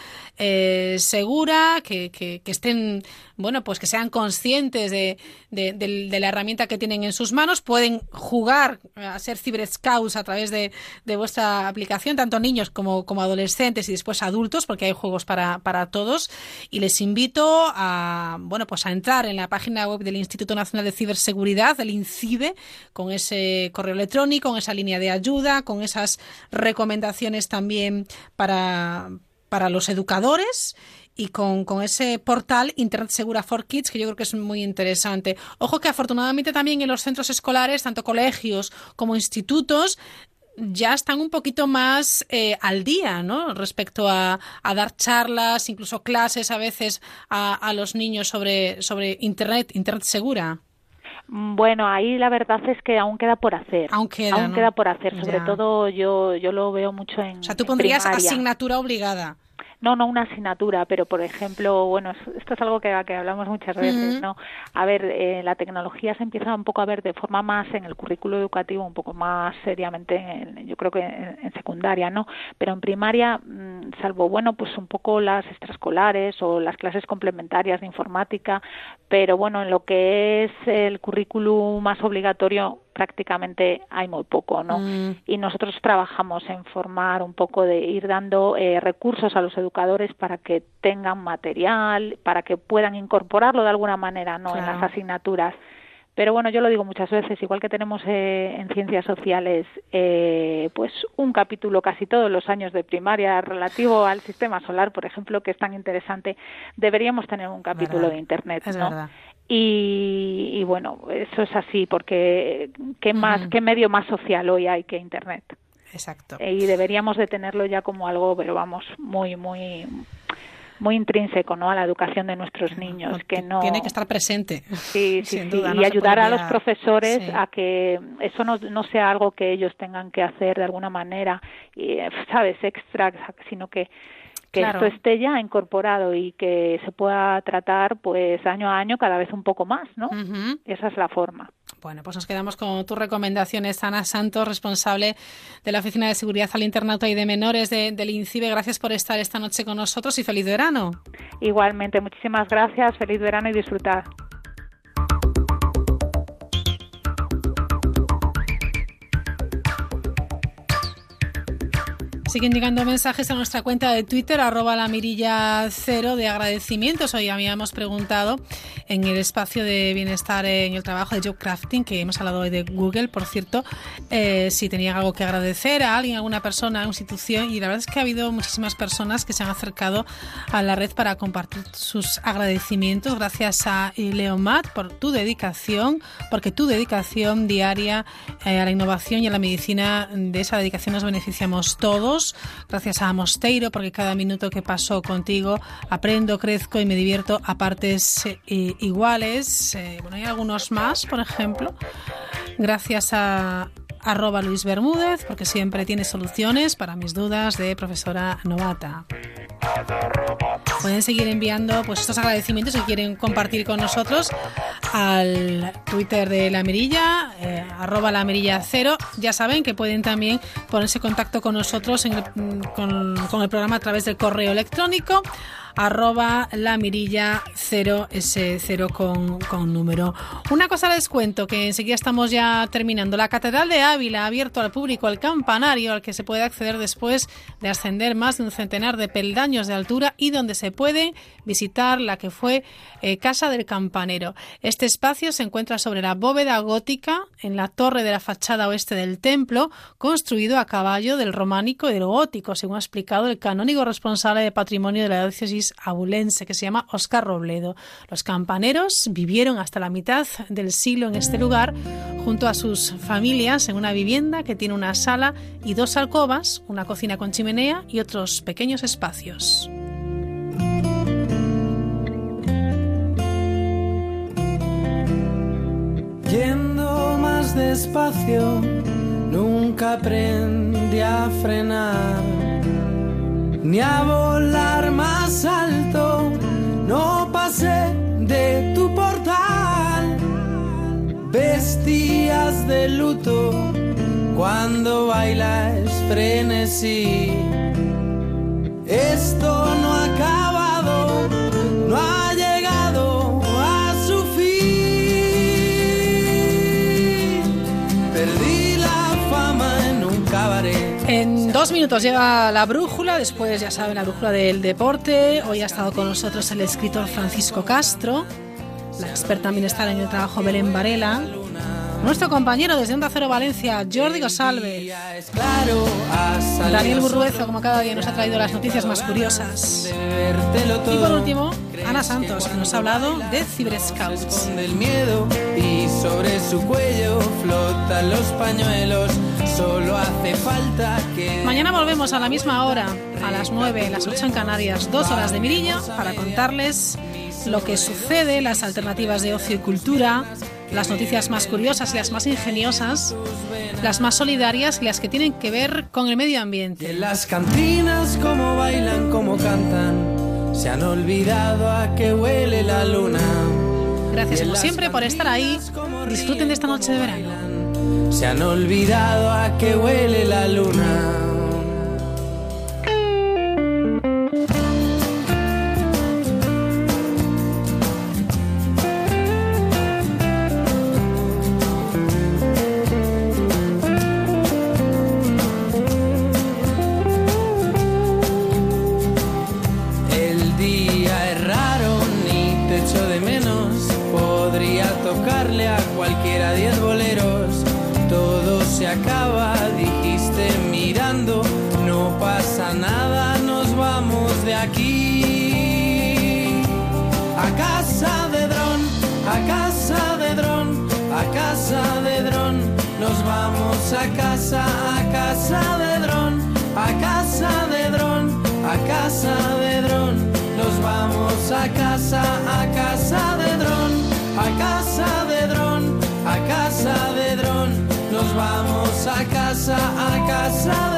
segura, que, que- que estén, bueno, pues que sean conscientes de, de- del- de la herramienta que tienen en sus manos, pueden jugar a ser ciberscouts a través de, de vuestra aplicación, tanto niños como, como adolescentes y después adultos, porque hay juegos para, para todos. Y les invito a, bueno, pues a entrar en la página web del Instituto Nacional de Ciberseguridad, del INCIBE, con ese correo electrónico, con esa línea de ayuda, con esas recomendaciones también para, para los educadores y con, con ese portal Internet Segura for Kids, que yo creo que es muy interesante. Ojo que afortunadamente también en los centros escolares, tanto colegios como institutos, ya están un poquito más eh, al día, ¿no? Respecto a, a dar charlas, incluso clases a veces a, a los niños sobre, sobre Internet, Internet segura. Bueno, ahí la verdad es que aún queda por hacer. Aún queda, ¿no? queda por hacer. Sobre Ya. todo yo yo lo veo mucho en O sea, tú pondrías primaria. asignatura obligada. No, no una asignatura, pero por ejemplo, bueno, es- esto es algo que, que hablamos muchas veces. ¿no? A ver, eh, la tecnología se empieza un poco a ver de forma más en el currículo educativo, un poco más seriamente, en- yo creo que en, en secundaria, ¿no? Pero en primaria, mm, salvo, bueno, pues un poco las extraescolares o las clases complementarias de informática, pero bueno, en lo que es el currículum más obligatorio, prácticamente hay muy poco, ¿no? Mm. y nosotros trabajamos en formar un poco de ir dando eh, recursos a los educadores para que tengan material, para que puedan incorporarlo de alguna manera, no en las asignaturas. Pero bueno, yo lo digo muchas veces, igual que tenemos eh, en ciencias sociales, eh, pues un capítulo casi todos los años de primaria relativo al sistema solar, por ejemplo, que es tan interesante, deberíamos tener un capítulo Verdad. de Internet, Es ¿no? verdad. Y, y bueno, eso es así, porque ¿qué más, Ujú. qué medio más social hoy hay que Internet? Exacto. Eh, y deberíamos de tenerlo ya como algo, pero vamos, muy, muy, muy intrínseco, ¿no? A la educación de nuestros niños, que no Tiene que estar presente. Sí, sí, Sin sí, duda, y no ayudar a los profesores Sí. a que eso no, no sea algo que ellos tengan que hacer de alguna manera, y, eh, sabes, extra, sino que que Claro. esto esté ya incorporado y que se pueda tratar pues año a año cada vez un poco más, ¿no? Esa es la forma. Bueno, pues nos quedamos con tus recomendaciones, Ana Santos, responsable de la Oficina de Seguridad al Internauta y de Menores de- del INCIBE. Gracias por estar esta noche con nosotros y feliz verano. Igualmente, muchísimas gracias, feliz verano y disfrutar. Siguen llegando mensajes a nuestra cuenta de Twitter, arroba la mirilla cero de agradecimientos. Hoy habíamos preguntado en el espacio de bienestar en el trabajo de Job Crafting, que hemos hablado hoy de Google, por cierto, eh, si tenían algo que agradecer a alguien, a alguna persona, a una institución. Y la verdad es que ha habido muchísimas personas que se han acercado a la red para compartir sus agradecimientos. Gracias a Leomat por tu dedicación, porque tu dedicación diaria eh, a la innovación y a la medicina, de esa dedicación nos beneficiamos todos. Gracias a Mosteiro, porque cada minuto que paso contigo aprendo, crezco y me divierto a partes eh, iguales. Eh, bueno, hay algunos más, por ejemplo. Gracias a arroba Luis Bermúdez, porque siempre tiene soluciones para mis dudas de profesora novata. Pueden seguir enviando pues estos agradecimientos si quieren compartir con nosotros al Twitter de La Mirilla, eh, arroba La Mirilla cero. Ya saben que pueden también ponerse en contacto con nosotros en el- con, con el programa a través del correo electrónico arroba la mirilla 0 s 0 con, con número. Una cosa les cuento que enseguida estamos ya terminando. La Catedral de Ávila abierto al público el campanario al que se puede acceder después de ascender más de un centenar de peldaños de altura y donde se puede visitar la que fue eh, Casa del Campanero. Este espacio se encuentra sobre la bóveda gótica en la torre de la fachada oeste del templo, construido a caballo del románico y del gótico, según ha explicado el canónigo responsable de patrimonio de la diócesis abulense, que se llama Oscar Robledo. Los campaneros vivieron hasta la mitad del siglo en este lugar, junto a sus familias, en una vivienda que tiene una sala y dos alcobas, una cocina con chimenea y otros pequeños espacios. Yendo más despacio, nunca aprendí a frenar, ni a volar más alto, no pasé de tu. Vestías de luto cuando bailas frenesí. Esto no ha acabado, no ha llegado a su fin. Perdí la fama en un cabaret. En dos minutos llega la brújula, después ya saben la brújula del deporte. Hoy ha estado con nosotros el escritor Francisco Castro, la experta en bienestar en el trabajo Belén Varela, nuestro compañero desde Onda Cero Valencia, Jordi Gosalve, Daniel Burruezo, como cada día nos ha traído las noticias más curiosas. Y por último, Ana Santos, que nos ha hablado de Ciberscouts. Mañana volvemos a la misma hora, a las 9, las 8 en Canarias, dos horas de mirilla, para contarles lo que sucede, las alternativas de ocio y cultura, las noticias más curiosas y las más ingeniosas, las más solidarias y las que tienen que ver con el medio ambiente. En las cantinas, como bailan, como cantan, se han olvidado a que huele la luna. Gracias como siempre por estar ahí. Disfruten de esta noche de verano. Se han olvidado a que huele la luna. A casa de dron, a casa de dron, a casa de dron. Nos vamos a casa, a casa